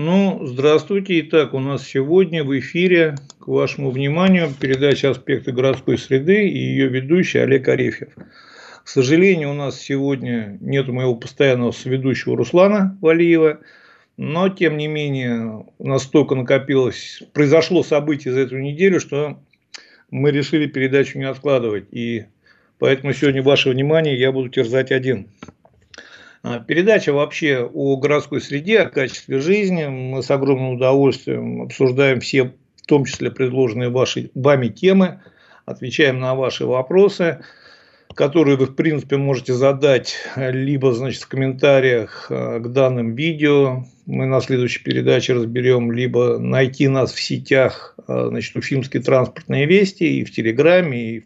Ну, здравствуйте. Итак, у нас сегодня в эфире, к вашему вниманию, передача «Аспекты городской среды» и ее ведущий Олег Арефьев. К сожалению, у нас сегодня нет моего постоянного соведущего Руслана Валиева, но, тем не менее, настолько накопилось, произошло событие за эту неделю, что мы решили передачу не откладывать. И поэтому сегодня ваше внимание я буду терзать один. А, передача вообще о городской среде, о качестве жизни. Мы с огромным удовольствием обсуждаем все, в том числе предложенные ваши, вами темы, отвечаем на ваши вопросы, которые вы, в принципе, можете задать либо значит, в комментариях а, к данным видео. Мы на следующей передаче разберем, либо найти нас в сетях а, значит, Уфимские транспортные вести и в Телеграме, и в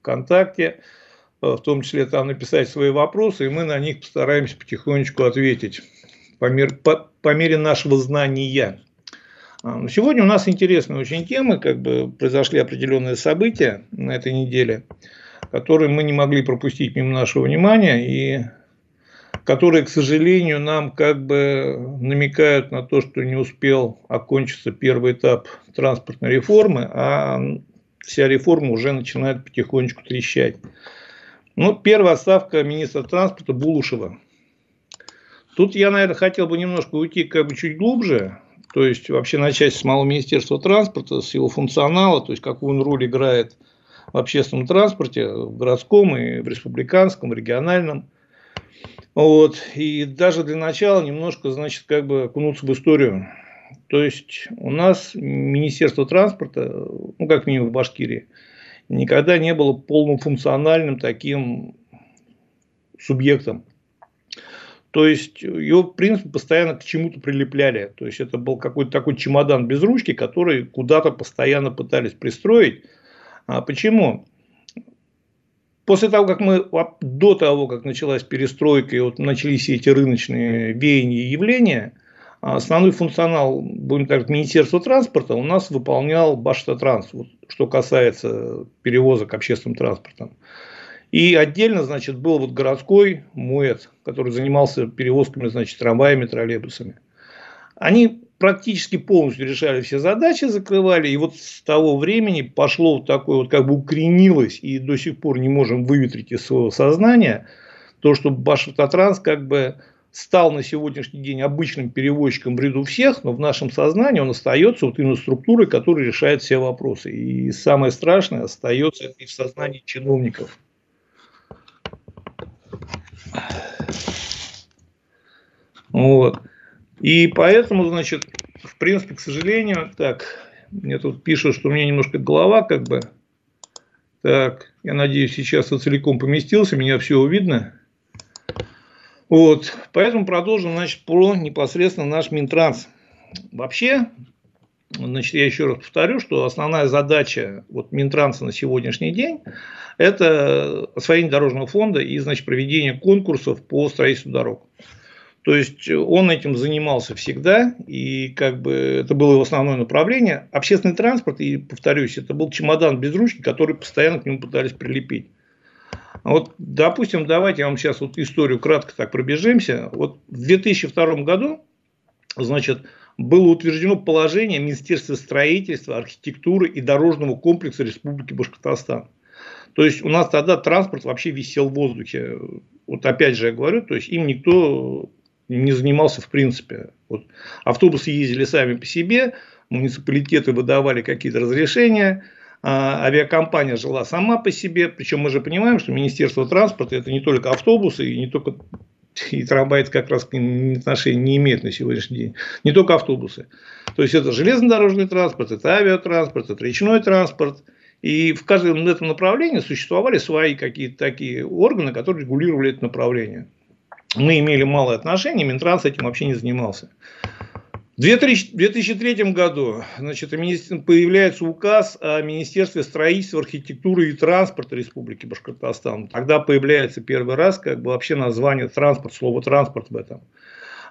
ВКонтакте. Э, в том числе там написать свои вопросы, и мы на них постараемся потихонечку ответить по, мер, по, по мере нашего знания. А, сегодня у нас интересная очень тема, как бы произошли определенные события на этой неделе, которые мы не могли пропустить мимо нашего внимания, и которые, к сожалению, нам как бы намекают на то, что не успел окончиться первый этап транспортной реформы, а вся реформа уже начинает потихонечку трещать. Ну, первая ставка министра транспорта Булушева. Тут я, наверное, хотел бы немножко уйти как бы чуть глубже, то есть вообще начать с малого министерства транспорта, с его функционала, то есть какую он роль играет в общественном транспорте, в городском и в республиканском, региональном. Вот. И даже для начала немножко, значит, как бы окунуться в историю. То есть у нас Министерство транспорта, ну как минимум в Башкирии, никогда не было полнофункциональным таким субъектом. То есть его, в принципе, постоянно к чему-то прилепляли. То есть это был какой-то такой чемодан без ручки, который куда-то постоянно пытались пристроить. А почему? После того, как мы, до того, как началась перестройка и вот начались все эти рыночные веяния и явления – основной функционал, будем так, Министерства транспорта у нас выполнял Баштатранс, вот, что касается перевозок общественным транспортом. И отдельно, значит, был вот городской МУЭТ, который занимался перевозками, значит, трамваями, троллейбусами. Они практически полностью решали все задачи, закрывали. И вот с того времени пошло вот такое вот как бы укоренилось и до сих пор не можем выветрить из своего сознания то, что Башавтотранс как бы стал на сегодняшний день обычным перевозчиком в ряду всех, но в нашем сознании он остается вот именно структурой, которая решает все вопросы. И самое страшное остается и в сознании чиновников. Вот. И поэтому, значит, в принципе, к сожалению, так, мне тут пишут, что у меня немножко голова как бы, так, я надеюсь, сейчас я целиком поместился, меня все видно. Вот, поэтому продолжим, значит, про непосредственно наш Минтранс. Вообще, значит, я еще раз повторю, что основная задача вот Минтранса на сегодняшний день – это освоение дорожного фонда и, значит, проведение конкурсов по строительству дорог. То есть он этим занимался всегда, и как бы это было его основное направление. Общественный транспорт, и повторюсь, это был чемодан без ручки, который постоянно к нему пытались прилепить. Вот, допустим, давайте я вам сейчас вот историю кратко так пробежимся. Вот в 2002 году, значит, было утверждено положение Министерства строительства, архитектуры и дорожного комплекса Республики Башкортостан. То есть у нас тогда транспорт вообще висел в воздухе. Вот опять же я говорю, то есть им никто не занимался в принципе. Вот автобусы ездили сами по себе, муниципалитеты выдавали какие-то разрешения, авиакомпания жила сама по себе. Причем мы же понимаем, что Министерство транспорта это не только автобусы и не только и трамвай как раз к ним отношения не имеет на сегодняшний день. Не только автобусы. То есть это железнодорожный транспорт, это авиатранспорт, это речной транспорт. И в каждом этом направлении существовали свои какие-то такие органы, которые регулировали это направление. Мы имели малое отношение, Минтранс этим вообще не занимался. В 2003 году значит, появляется указ о Министерстве строительства, архитектуры и транспорта Республики Башкортостан. Тогда появляется первый раз как бы вообще название транспорт, слово транспорт в этом.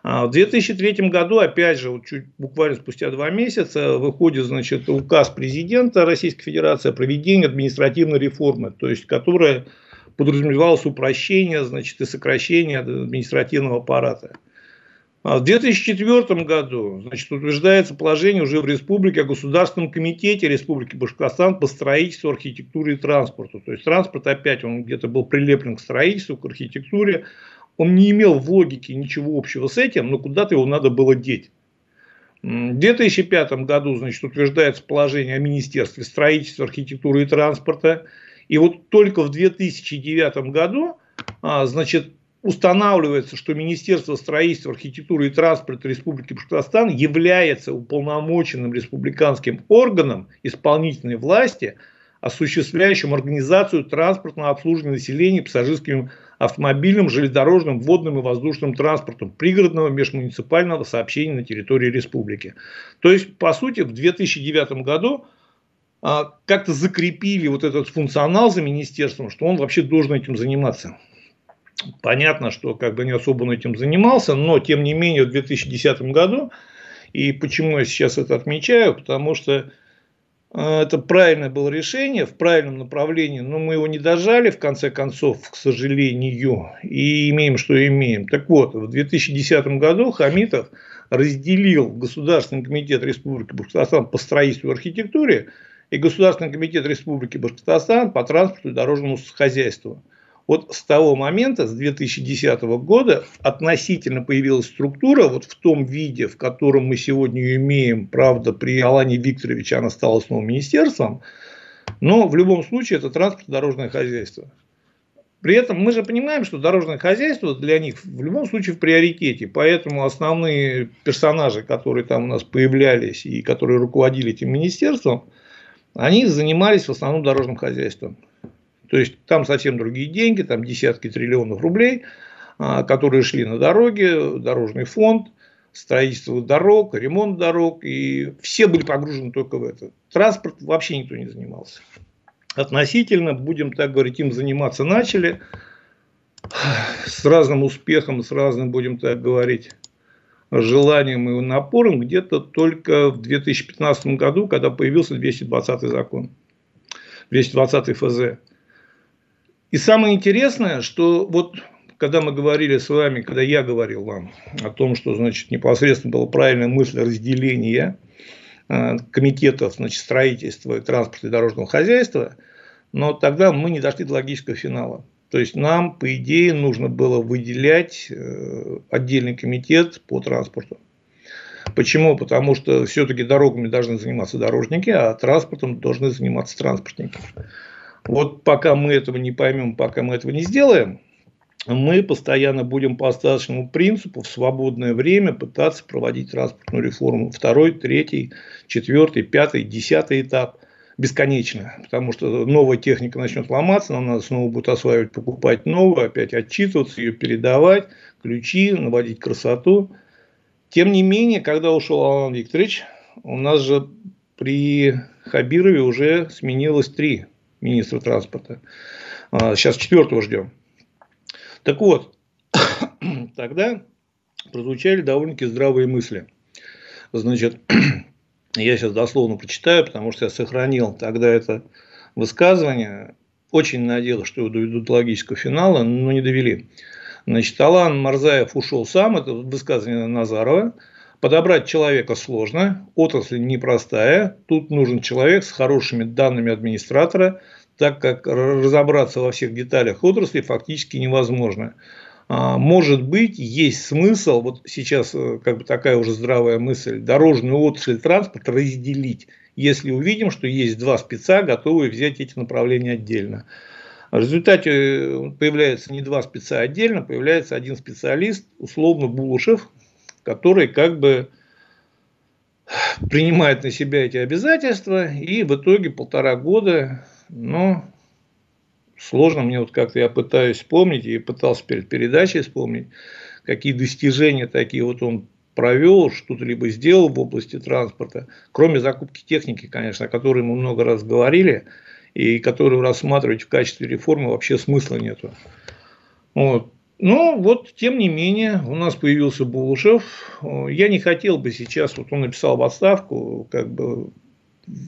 А в 2003 году, опять же, вот чуть, буквально спустя два месяца, выходит значит, указ президента Российской Федерации о проведении административной реформы, то есть которая подразумевалось упрощение значит, и сокращение административного аппарата. А в 2004 году значит, утверждается положение уже в республике о Государственном комитете Республики Башкортостан по строительству, архитектуре и транспорту. То есть транспорт опять он где-то был прилеплен к строительству, к архитектуре. Он не имел в логике ничего общего с этим, но куда-то его надо было деть. В 2005 году значит, утверждается положение о Министерстве строительства, архитектуры и транспорта. И вот только в 2009 году а, значит, устанавливается, что Министерство строительства, архитектуры и транспорта Республики Башкортостан является уполномоченным республиканским органом исполнительной власти, осуществляющим организацию транспортного обслуживания населения пассажирским автомобильным, железнодорожным, водным и воздушным транспортом пригородного межмуниципального сообщения на территории республики. То есть, по сути, в 2009 году а, как-то закрепили вот этот функционал за министерством, что он вообще должен этим заниматься. Понятно, что как бы не особо он этим занимался, но тем не менее в 2010 году, и почему я сейчас это отмечаю, потому что э, это правильное было решение, в правильном направлении, но мы его не дожали, в конце концов, к сожалению, и имеем, что имеем. Так вот, в 2010 году Хамитов разделил Государственный комитет Республики Башкортостан по строительству и архитектуре и Государственный комитет Республики Башкортостан по транспорту и дорожному хозяйству. Вот с того момента, с 2010 года, относительно появилась структура вот в том виде, в котором мы сегодня ее имеем. Правда, при Алане Викторовиче она стала снова министерством. Но в любом случае это транспортно-дорожное хозяйство. При этом мы же понимаем, что дорожное хозяйство для них в любом случае в приоритете. Поэтому основные персонажи, которые там у нас появлялись и которые руководили этим министерством, они занимались в основном дорожным хозяйством. То есть там совсем другие деньги, там десятки триллионов рублей, а, которые шли на дороги, дорожный фонд, строительство дорог, ремонт дорог, и все были погружены только в это. Транспорт вообще никто не занимался. Относительно, будем так говорить, им заниматься начали с разным успехом, с разным, будем так говорить, желанием и напором где-то только в 2015 году, когда появился 220 закон, 220 ФЗ. И самое интересное, что вот когда мы говорили с вами, когда я говорил вам о том, что значит, непосредственно была правильная мысль разделения э, комитетов значит, строительства, транспорта и дорожного хозяйства, но тогда мы не дошли до логического финала. То есть нам, по идее, нужно было выделять э, отдельный комитет по транспорту. Почему? Потому что все-таки дорогами должны заниматься дорожники, а транспортом должны заниматься транспортники. Вот пока мы этого не поймем, пока мы этого не сделаем, мы постоянно будем по остаточному принципу в свободное время пытаться проводить транспортную реформу. Второй, третий, четвертый, пятый, десятый этап. Бесконечно. Потому что новая техника начнет ломаться, нам надо снова будет осваивать, покупать новую, опять отчитываться, ее передавать, ключи, наводить красоту. Тем не менее, когда ушел Алан Викторович, у нас же при Хабирове уже сменилось три министра транспорта. Сейчас а, четвертого ждем. Так вот, тогда прозвучали довольно-таки здравые мысли. Значит, я сейчас дословно прочитаю, потому что я сохранил тогда это высказывание. Очень надеялся, что его доведут до логического финала, но не довели. Значит, Алан Марзаев ушел сам, это высказывание Назарова. Подобрать человека сложно, отрасль непростая, тут нужен человек с хорошими данными администратора, так как разобраться во всех деталях отрасли фактически невозможно. А, может быть, есть смысл, вот сейчас э, как бы такая уже здравая мысль, дорожную отрасль транспорт разделить, если увидим, что есть два спеца, готовые взять эти направления отдельно. В результате э, появляется не два спеца отдельно, появляется один специалист, условно Булушев, который как бы принимает на себя эти обязательства, и в итоге полтора года, ну, сложно мне вот как-то я пытаюсь вспомнить, и пытался перед передачей вспомнить, какие достижения такие вот он провел, что-то либо сделал в области транспорта, кроме закупки техники, конечно, о которой мы много раз говорили, и которую рассматривать в качестве реформы вообще смысла нету. Вот. Но вот, тем не менее, у нас появился Булушев. Я не хотел бы сейчас, вот он написал в отставку, как бы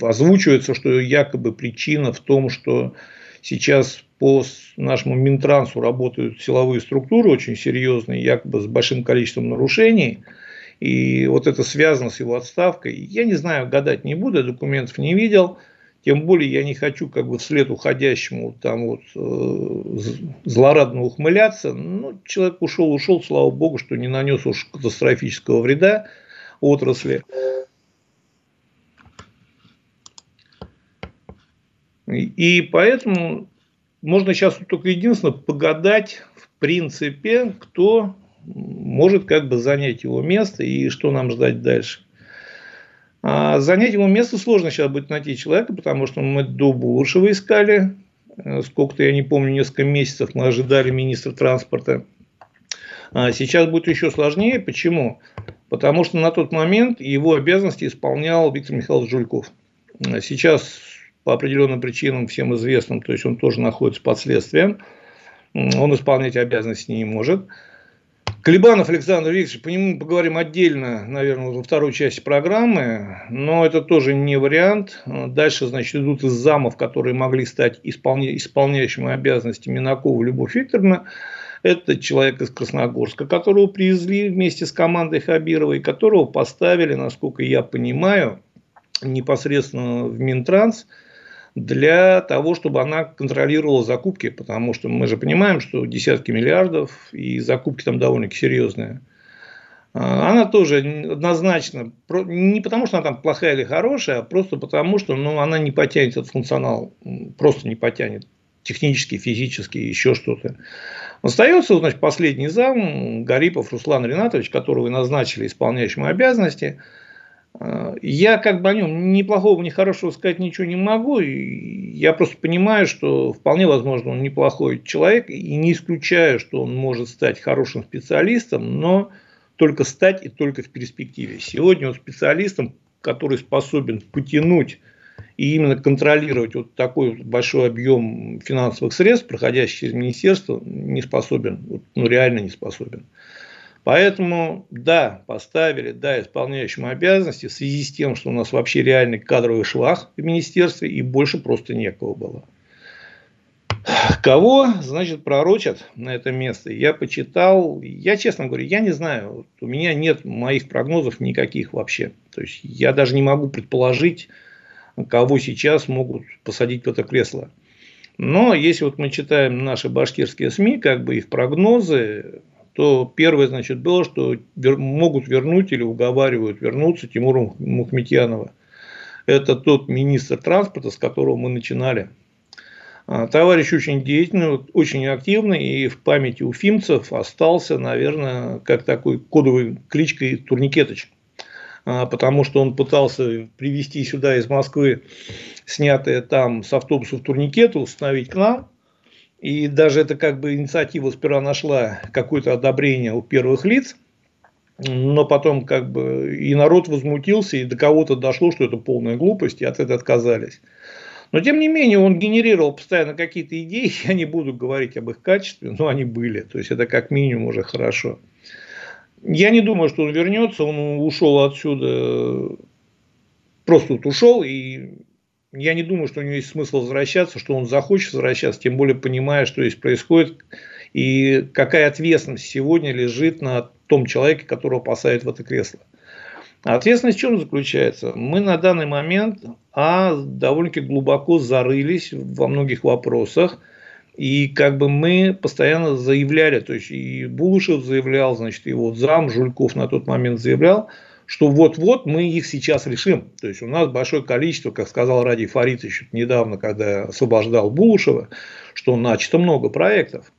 озвучивается, что якобы причина в том, что сейчас по нашему Минтрансу работают силовые структуры очень серьезные, якобы с большим количеством нарушений. И вот это связано с его отставкой. Я не знаю, гадать не буду, документов не видел. Тем более я не хочу как бы вслед уходящему там вот э, злорадно ухмыляться. Ну, человек ушел, ушел, слава богу, что не нанес уж катастрофического вреда отрасли. И поэтому можно сейчас только единственное погадать, в принципе, кто может как бы занять его место и что нам ждать дальше. А занять его место сложно сейчас будет найти человека, потому что мы до Булушева искали. Э, сколько-то, я не помню, несколько месяцев мы ожидали министра транспорта. А сейчас будет еще сложнее. Почему? Потому что на тот момент его обязанности исполнял Виктор Михайлович Жульков. Сейчас по определенным причинам, всем известным, то есть он тоже находится под следствием, он исполнять обязанности не может. Колебанов Александр Викторович, по нему поговорим отдельно, наверное, во второй части программы, но это тоже не вариант. Дальше, значит, идут из замов, которые могли стать исполня... исполняющими обязанности Минакова Любовь Викторовна. Это человек из Красногорска, которого привезли вместе с командой Хабировой, которого поставили, насколько я понимаю, непосредственно в Минтранс – для того, чтобы она контролировала закупки, потому что мы же понимаем, что десятки миллиардов и закупки там довольно-таки серьезные. А, она тоже однозначно, не потому что она там плохая или хорошая, а просто потому что ну, она не потянет этот функционал, просто не потянет технически, физически, еще что-то. Остается, значит, последний зам, Гарипов Руслан Ринатович, которого вы назначили исполняющим обязанности – я как бы о нем ни плохого, ни хорошего сказать ничего не могу. Я просто понимаю, что вполне возможно он неплохой человек. И не исключаю, что он может стать хорошим специалистом, но только стать и только в перспективе. Сегодня он специалистом, который способен потянуть и именно контролировать вот такой большой объем финансовых средств, проходящих через министерство, не способен, ну реально не способен. Поэтому, да, поставили, да, исполняющим обязанности в связи с тем, что у нас вообще реальный кадровый швах в министерстве и больше просто некого было. Кого, значит, пророчат на это место? Я почитал, я честно говорю, я не знаю, вот у меня нет моих прогнозов никаких вообще. То есть я даже не могу предположить, кого сейчас могут посадить в это кресло. Но если вот мы читаем наши башкирские СМИ, как бы их прогнозы, то первое, значит, было, что могут вернуть или уговаривают вернуться Тимура Мухметьянова. Это тот министр транспорта, с которого мы начинали. А, товарищ очень деятельный, очень активный, и в памяти уфимцев остался, наверное, как такой кодовой кличкой Турникетыч. А, потому что он пытался привезти сюда из Москвы снятые там с автобусов турникеты, установить к нам. И даже это как бы инициатива сперва нашла какое-то одобрение у первых лиц, но потом как бы и народ возмутился, и до кого-то дошло, что это полная глупость, и от этого отказались. Но тем не менее он генерировал постоянно какие-то идеи, я не буду говорить об их качестве, но они были, то есть это как минимум уже хорошо. Я не думаю, что он вернется, он ушел отсюда, просто вот ушел, и я не думаю, что у него есть смысл возвращаться, что он захочет возвращаться, тем более понимая, что здесь происходит, и какая ответственность сегодня лежит на том человеке, которого посадят в это кресло. А ответственность в чем заключается? Мы на данный момент а, довольно-таки глубоко зарылись во многих вопросах, и как бы мы постоянно заявляли, то есть и Булышев заявлял, значит, и вот зам Жульков на тот момент заявлял, что вот-вот мы их сейчас решим. То есть у нас большое количество, как сказал Ради Фаритович недавно, когда освобождал Булушева, что начато много проектов.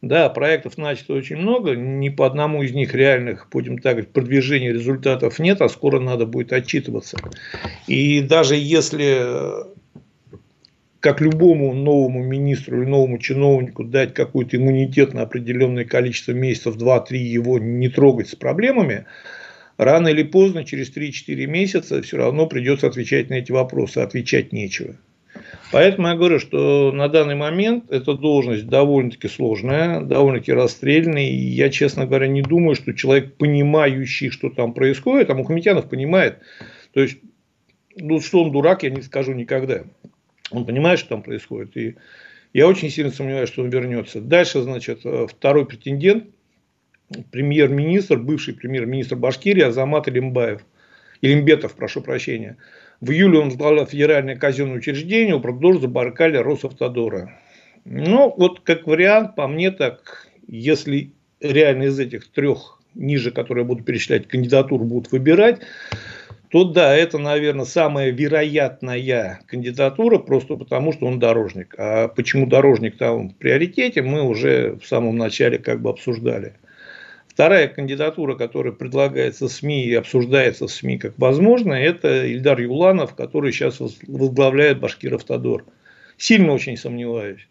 Да, проектов начато очень много, ни по одному из них реальных, будем так говорить, продвижения результатов нет, а скоро надо будет отчитываться. И даже если как любому новому министру или новому чиновнику дать какой-то иммунитет на определенное количество месяцев, 2-3 его не трогать с проблемами, рано или поздно, через 3-4 месяца, все равно придется отвечать на эти вопросы, отвечать нечего. Поэтому я говорю, что на данный момент эта должность довольно-таки сложная, довольно-таки расстрельная. И я, честно говоря, не думаю, что человек, понимающий, что там происходит, а Мухаметьянов понимает. То есть, ну, что он дурак, я не скажу никогда. Он понимает, что там происходит. И я очень сильно сомневаюсь, что он вернется. Дальше, значит, э, второй претендент, премьер-министр, бывший премьер-министр Башкирии Азамат Илимбаев. Илимбетов, прошу прощения. В июле он возглавлял федеральное казенное учреждение, управдор Забаркали Росавтодора. Ну, вот как вариант, по мне так, если реально из этих трех ниже, которые буду перечислять, кандидатур будут выбирать, то да, это, наверное, самая вероятная кандидатура, просто потому что он дорожник. А почему дорожник там в приоритете, мы уже в самом начале как бы обсуждали. Вторая кандидатура, которая предлагается СМИ и обсуждается СМИ как возможно, это Ильдар Юланов, который сейчас возглавляет Башкир-Автодор. Сильно очень сомневаюсь.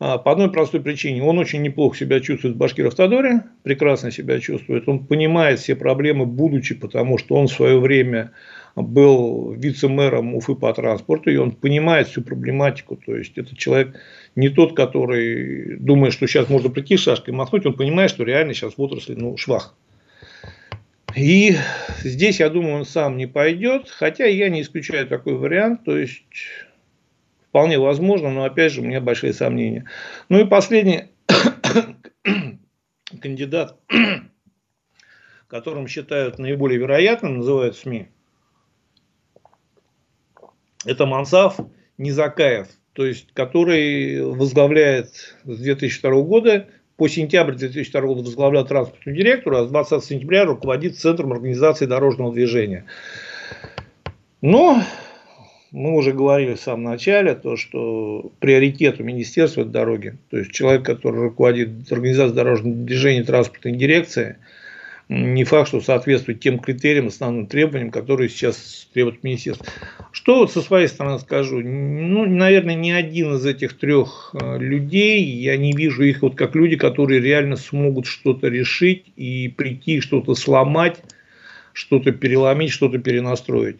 А, по одной простой причине. Он очень неплохо себя чувствует в Башкир-Автодоре, прекрасно себя чувствует. Он понимает все проблемы, будучи, потому что он в свое время был вице-мэром Уфы по транспорту, и он понимает всю проблематику. То есть, это человек не тот, который думает, что сейчас можно прийти шашкой махнуть, он понимает, что реально сейчас в отрасли ну, швах. И здесь, я думаю, он сам не пойдет, хотя я не исключаю такой вариант. То есть, Вполне возможно, но опять же у меня большие сомнения. Ну и последний кандидат, которым считают наиболее вероятным, называют СМИ, это Мансав Низакаев, то есть который возглавляет с 2002 года по сентябрь 2002 года возглавлял транспортную директору, а с 20 сентября руководит Центром организации дорожного движения. Но мы уже говорили в самом начале, то, что приоритет у министерства – это дороги. То есть, человек, который руководит организацией дорожного движения транспортной дирекции, не факт, что соответствует тем критериям, основным требованиям, которые сейчас требует министерство. Что со своей стороны скажу? Ну, наверное, ни один из этих трех э, людей, я не вижу их вот как люди, которые реально смогут что-то решить и прийти, что-то сломать, что-то переломить, что-то перенастроить.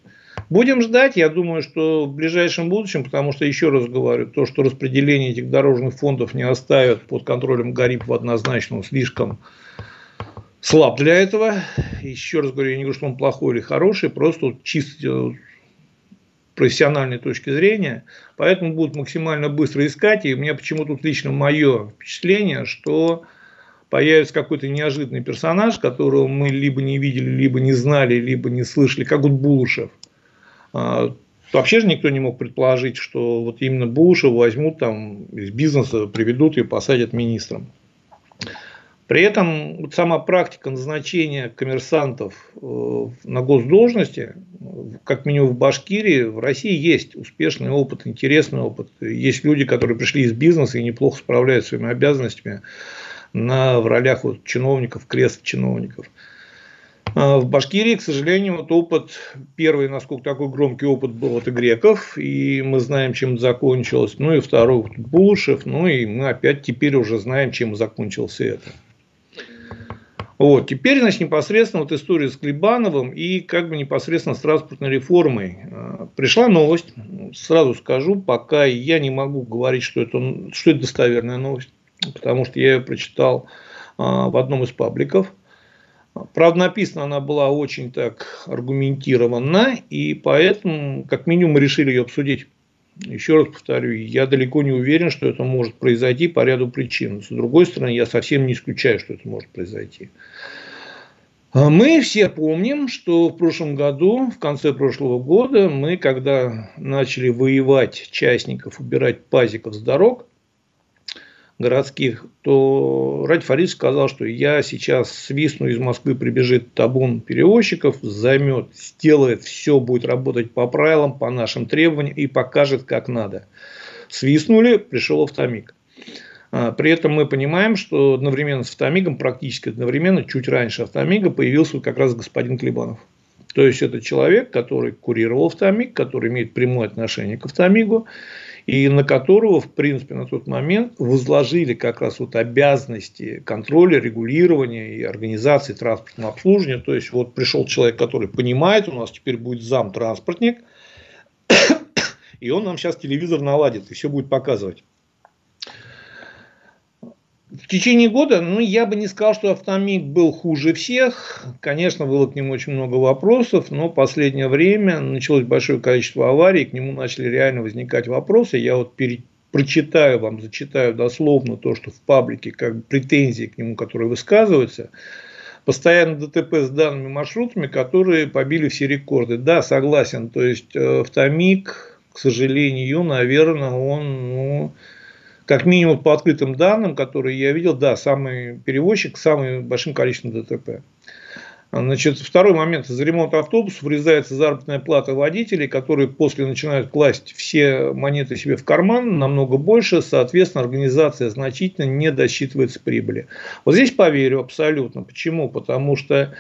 Будем ждать, я думаю, что в ближайшем будущем, потому что, еще раз говорю, то, что распределение этих дорожных фондов не оставят под контролем Гарипова однозначно слишком слаб для этого. Еще раз говорю, я не говорю, что он плохой или хороший, просто чисто профессиональной точки зрения. Поэтому будут максимально быстро искать. И у меня почему тут лично мое впечатление, что появится какой-то неожиданный персонаж, которого мы либо не видели, либо не знали, либо не слышали, как вот Булышев – а, вообще же никто не мог предположить, что вот именно Буша возьмут там из бизнеса, приведут и посадят министром. При этом сама практика назначения коммерсантов э, на госдолжности, как минимум в Башкирии, в России есть успешный опыт, интересный опыт. Есть люди, которые пришли из бизнеса и неплохо справляются своими обязанностями на, в ролях вот, чиновников, крест чиновников. А, в Башкирии, к сожалению, вот опыт, первый, насколько такой громкий опыт был от греков, и мы знаем, чем это закончилось. Ну и второй Булышев, ну и мы опять теперь уже знаем, чем закончился это. Вот, теперь, значит, непосредственно вот история с Клебановым и как бы непосредственно с транспортной реформой. А, пришла новость, сразу скажу, пока я не могу говорить, что это, что это достоверная новость, потому что я ее прочитал а, в одном из пабликов – Правда, написана она была очень так аргументированно, и поэтому, как минимум, мы решили ее обсудить. Еще раз повторю, я далеко не уверен, что это может произойти по ряду причин. С другой стороны, я совсем не исключаю, что это может произойти. А мы все помним, что в прошлом году, в конце прошлого года, мы, когда начали воевать частников, убирать пазиков с дорог, городских, то Ради Фарид сказал, что я сейчас свистну из Москвы, прибежит табун перевозчиков, займет, сделает, все будет работать по правилам, по нашим требованиям и покажет, как надо. Свистнули, пришел автомиг. А, при этом мы понимаем, что одновременно с автомигом, практически одновременно, чуть раньше автомига, появился как раз господин Клебанов. То есть, это человек, который курировал автомиг, который имеет прямое отношение к автомигу и на которого, в принципе, на тот момент возложили как раз вот обязанности контроля, регулирования и организации транспортного обслуживания. То есть, вот пришел человек, который понимает, у нас теперь будет зам-транспортник, и он нам сейчас телевизор наладит и все будет показывать. В течение года, ну, я бы не сказал, что автомик был хуже всех. Конечно, было к нему очень много вопросов, но в последнее время началось большое количество аварий, к нему начали реально возникать вопросы. Я вот перед, прочитаю вам, зачитаю дословно то, что в паблике, как бы претензии к нему, которые высказываются. Постоянно ДТП с данными маршрутами, которые побили все рекорды. Да, согласен, то есть э, автомик, к сожалению, наверное, он, ну, как минимум по открытым данным, которые я видел, да, самый перевозчик с самым большим количеством ДТП. Значит, второй момент. За ремонт автобусов врезается заработная плата водителей, которые после начинают класть все монеты себе в карман, намного больше, соответственно, организация значительно не досчитывается прибыли. Вот здесь поверю абсолютно. Почему? Потому что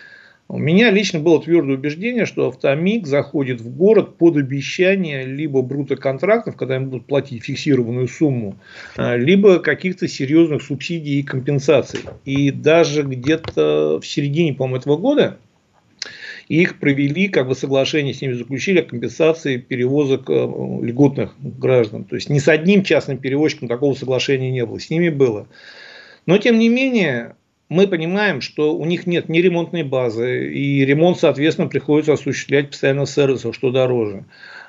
у меня лично было твердое убеждение, что автомик заходит в город под обещание либо брутоконтрактов, когда им будут платить фиксированную сумму, а, либо каких-то серьезных субсидий и компенсаций. И даже где-то в середине, по-моему, этого года их провели, как бы соглашение с ними заключили о компенсации перевозок э, льготных граждан. То есть ни с одним частным перевозчиком такого соглашения не было, с ними было. Но тем не менее, мы понимаем, что у них нет ни ремонтной базы, и ремонт, соответственно, приходится осуществлять постоянно в сервисах, что дороже.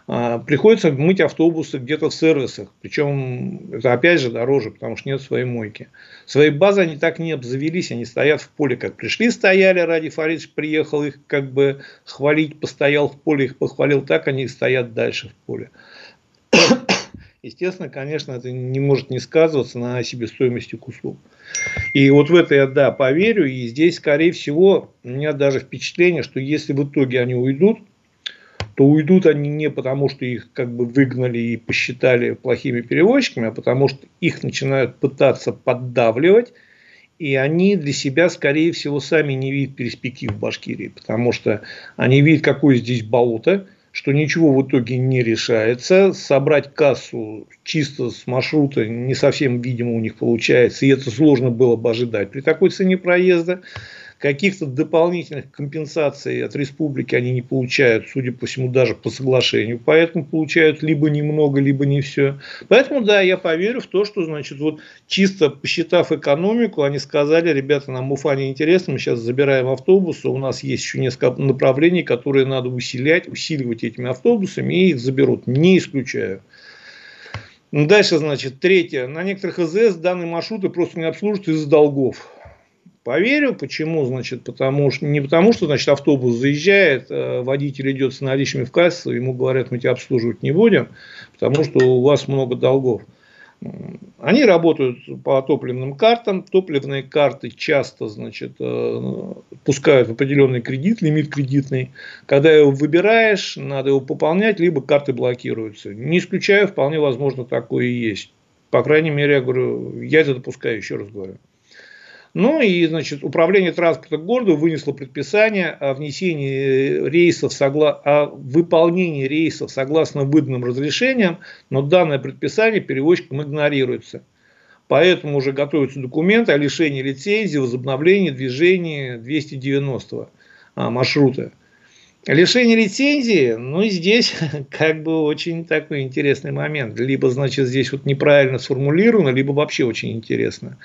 А, приходится мыть автобусы где-то в сервисах, причем это опять же дороже, потому что нет своей мойки. Своей базы они так не обзавелись, они стоят в поле, как пришли, стояли, ради Фаридович приехал их как бы хвалить, постоял в поле, их похвалил, так они и стоят дальше в поле. Естественно, конечно, это не может не сказываться на себестоимости услуг. И вот в это я, да, поверю. И здесь, скорее всего, у меня даже впечатление, что если в итоге они уйдут, то уйдут они не потому, что их как бы выгнали и посчитали плохими перевозчиками, а потому что их начинают пытаться поддавливать, и они для себя, скорее всего, сами не видят перспектив в Башкирии, потому что они видят, какое здесь болото, что ничего в итоге не решается. Собрать кассу чисто с маршрута не совсем, видимо, у них получается. И это сложно было бы ожидать при такой цене проезда. Каких-то дополнительных компенсаций от республики они не получают, судя по всему, даже по соглашению. Поэтому получают либо немного, либо не все. Поэтому, да, я поверю в то, что, значит, вот чисто посчитав экономику, они сказали, ребята, нам Уфа не интересно, мы сейчас забираем автобусы, у нас есть еще несколько направлений, которые надо усилять, усиливать этими автобусами, и их заберут. Не исключаю. Дальше, значит, третье. На некоторых ИЗС данные маршруты просто не обслуживают из-за долгов. Поверю. Почему? Значит, потому что не потому, что значит, автобус заезжает, э, водитель идет с наличными в кассу, ему говорят, мы тебя обслуживать не будем, потому что у вас много долгов. Они работают по топливным картам. Топливные карты часто значит, э, пускают определенный кредит, лимит кредитный. Когда его выбираешь, надо его пополнять, либо карты блокируются. Не исключаю, вполне возможно, такое и есть. По крайней мере, я говорю, я это допускаю, еще раз говорю. Ну и, значит, управление транспорта города вынесло предписание о внесении рейсов, согла... о выполнении рейсов согласно выданным разрешениям, но данное предписание перевозчикам игнорируется. Поэтому уже готовятся документы о лишении лицензии, возобновлении движения 290 а, маршрута. Лишение лицензии, ну, здесь как бы очень такой интересный момент. Либо, значит, здесь вот неправильно сформулировано, либо вообще очень интересно.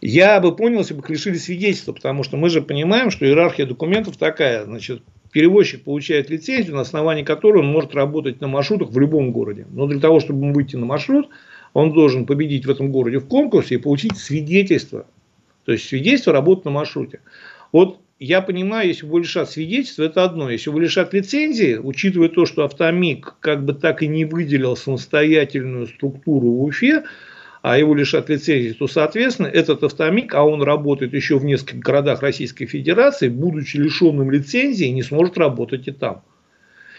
Я бы понял, если бы лишили свидетельства, потому что мы же понимаем, что иерархия документов такая. Значит, перевозчик получает лицензию, на основании которой он может работать на маршрутах в любом городе. Но для того, чтобы выйти на маршрут, он должен победить в этом городе в конкурсе и получить свидетельство. То есть свидетельство работы на маршруте. Вот я понимаю, если его лишат свидетельства, это одно. Если его лишат лицензии, учитывая то, что автомик как бы так и не выделил самостоятельную структуру в Уфе, а его лишат лицензии, то, соответственно, этот автомик, а он работает еще в нескольких городах Российской Федерации, будучи лишенным лицензии, не сможет работать и там.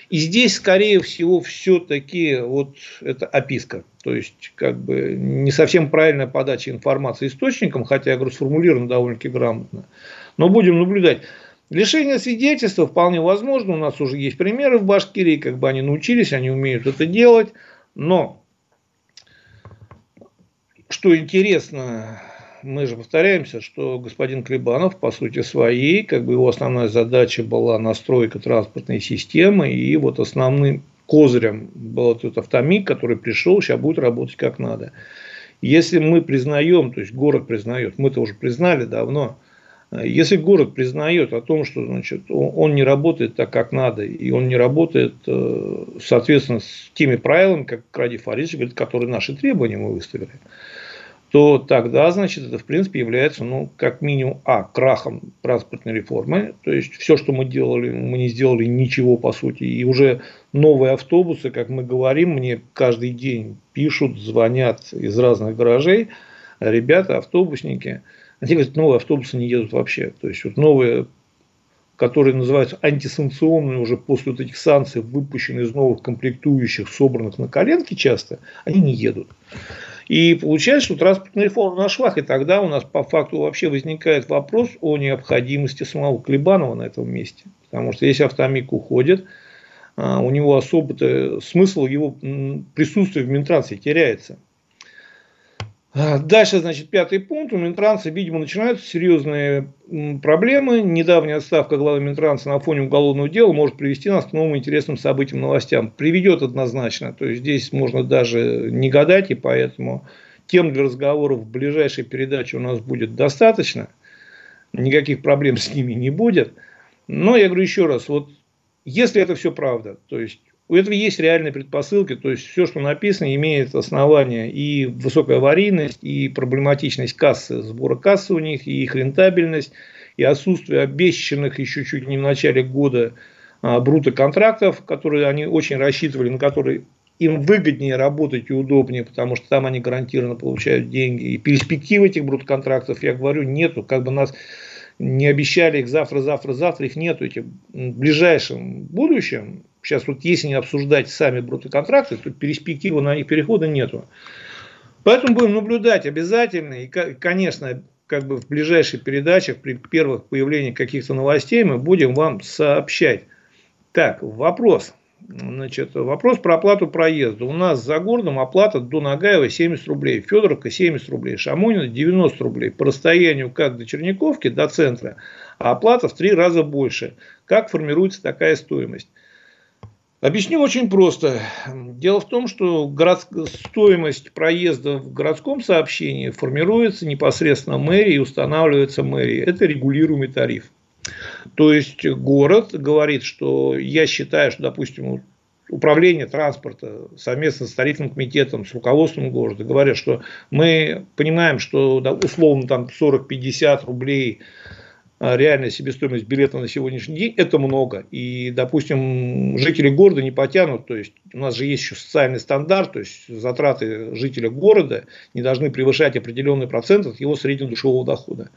И здесь, скорее всего, все-таки вот это описка. То есть, как бы не совсем правильная подача информации источникам, хотя, я говорю, сформулировано довольно-таки грамотно. Но будем наблюдать. Лишение свидетельства вполне возможно. У нас уже есть примеры в Башкирии, как бы они научились, они умеют это делать. Но что интересно, мы же повторяемся, что господин Клебанов, по сути своей, как бы его основная задача была настройка транспортной системы, и вот основным козырем был этот автомик, который пришел, сейчас будет работать как надо. Если мы признаем, то есть город признает, мы-то уже признали давно, если город признает о том, что значит, он не работает так, как надо, и он не работает, э, соответственно, с теми правилами, как Ради Фаридович говорит, которые наши требования мы выставили, то тогда, значит, это, в принципе, является, ну, как минимум, а, крахом транспортной реформы. То есть, все, что мы делали, мы не сделали ничего, по сути. И уже новые автобусы, как мы говорим, мне каждый день пишут, звонят из разных гаражей, ребята, автобусники. Они говорят, новые автобусы не едут вообще. То есть, вот новые которые называются антисанкционные уже после вот этих санкций, выпущенные из новых комплектующих, собранных на коленке часто, они не едут. И получается, что транспортная реформа на швах, и тогда у нас по факту вообще возникает вопрос о необходимости самого Клебанова на этом месте. Потому что если автомик уходит, а, у него особо смысл его присутствия в Минтрансе теряется. А, дальше, значит, пятый пункт. У Минтранса, видимо, начинаются серьезные проблемы. Недавняя отставка главы Минтранса на фоне уголовного дела может привести нас к новым интересным событиям, новостям. Приведет однозначно. То есть, здесь можно даже не гадать, и поэтому тем для разговоров в ближайшей передаче у нас будет достаточно. Никаких проблем с ними не будет. Но я говорю еще раз, вот если это все правда, то есть у этого есть реальные предпосылки, то есть все, что написано, имеет основание и высокая аварийность, и проблематичность кассы, сбора кассы у них, и их рентабельность, и отсутствие обещанных еще чуть не в начале года а, контрактов, которые они очень рассчитывали, на которые им выгоднее работать и удобнее, потому что там они гарантированно получают деньги. И перспективы этих брут контрактов, я говорю, нету. Как бы нас не обещали их завтра, завтра, завтра, их нету. Эти в ближайшем будущем Сейчас вот если не обсуждать сами брутоконтракты, то перспективы на них перехода нету. Поэтому будем наблюдать обязательно. И, конечно, как бы в ближайших передачах, при первых появлении каких-то новостей, мы будем вам сообщать. Так, вопрос. Значит, вопрос про оплату проезда. У нас за городом оплата до Нагаева 70 рублей, Федоровка 70 рублей, Шамонина 90 рублей. По расстоянию как до Черниковки, до центра, а оплата в три раза больше. Как формируется такая стоимость? Объясню очень просто. Дело в том, что город... стоимость проезда в городском сообщении формируется непосредственно мэрией устанавливается мэрией. Это регулируемый тариф. То есть город говорит, что я считаю, что, допустим, управление транспорта совместно с тарифным комитетом, с руководством города говорят, что мы понимаем, что условно там 40-50 рублей реальная себестоимость билета на сегодняшний день, это много. И, допустим, жители города не потянут, то есть у нас же есть еще социальный стандарт, то есть затраты жителя города не должны превышать определенный процент от его среднедушевого дохода.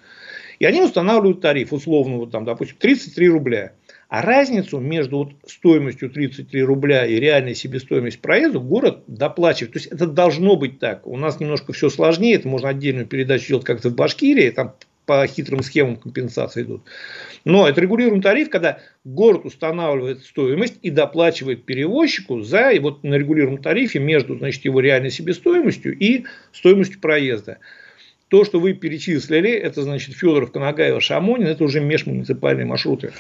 И они устанавливают тариф, условно, вот там, допустим, 33 рубля. А разницу между вот стоимостью 33 рубля и реальной себестоимостью проезда город доплачивает. То есть это должно быть так. У нас немножко все сложнее. Это можно отдельную передачу делать как-то в Башкирии. Там по хитрым схемам компенсации идут. Но это регулируемый тариф, когда город устанавливает стоимость и доплачивает перевозчику за и вот на регулируемом тарифе между значит, его реальной себестоимостью и стоимостью проезда. То, что вы перечислили, это значит Федоров, Нагаева, Шамонин, это уже межмуниципальные маршруты.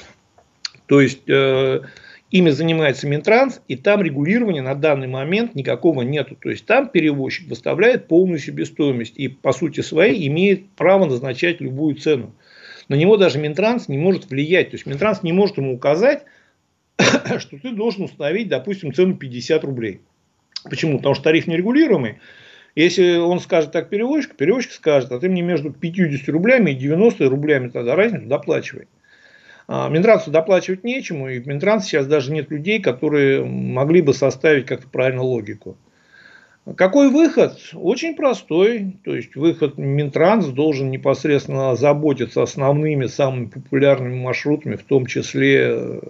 То есть э, Ими занимается Минтранс, и там регулирования на данный момент никакого нету. То есть там перевозчик выставляет полную себестоимость и по сути своей имеет право назначать любую цену. На него даже Минтранс не может влиять. То есть Минтранс не может ему указать, что ты должен установить, допустим, цену 50 рублей. Почему? Потому что тариф нерегулируемый. Если он скажет так перевозчику, перевозчик скажет, а ты мне между 50 рублями и 90 рублями тогда разницу доплачивай. А, Минтрансу доплачивать нечему, и в Минтрансе сейчас даже нет людей, которые могли бы составить как-то правильно логику. Какой выход? Очень простой. То есть выход Минтранс должен непосредственно заботиться основными, самыми популярными маршрутами, в том числе,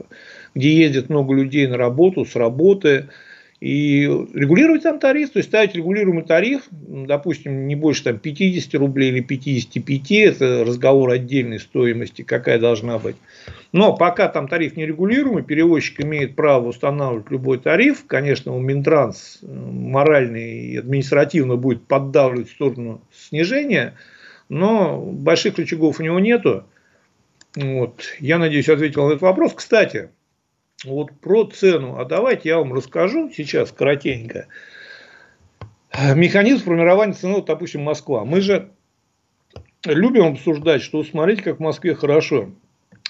где ездит много людей на работу, с работы, и регулировать там тариф, то есть ставить регулируемый тариф, допустим, не больше там, 50 рублей или 55, это разговор отдельной стоимости, какая должна быть. Но пока там тариф не регулируемый, перевозчик имеет право устанавливать любой тариф. Конечно, у Минтранс э, морально и административно будет поддавливать в сторону снижения, но больших рычагов у него нету. Вот. Я надеюсь, ответил на этот вопрос. Кстати, вот про цену. А давайте я вам расскажу сейчас коротенько. механизм формирования цены, вот, допустим, Москва. Мы же любим обсуждать, что смотрите, как в Москве хорошо.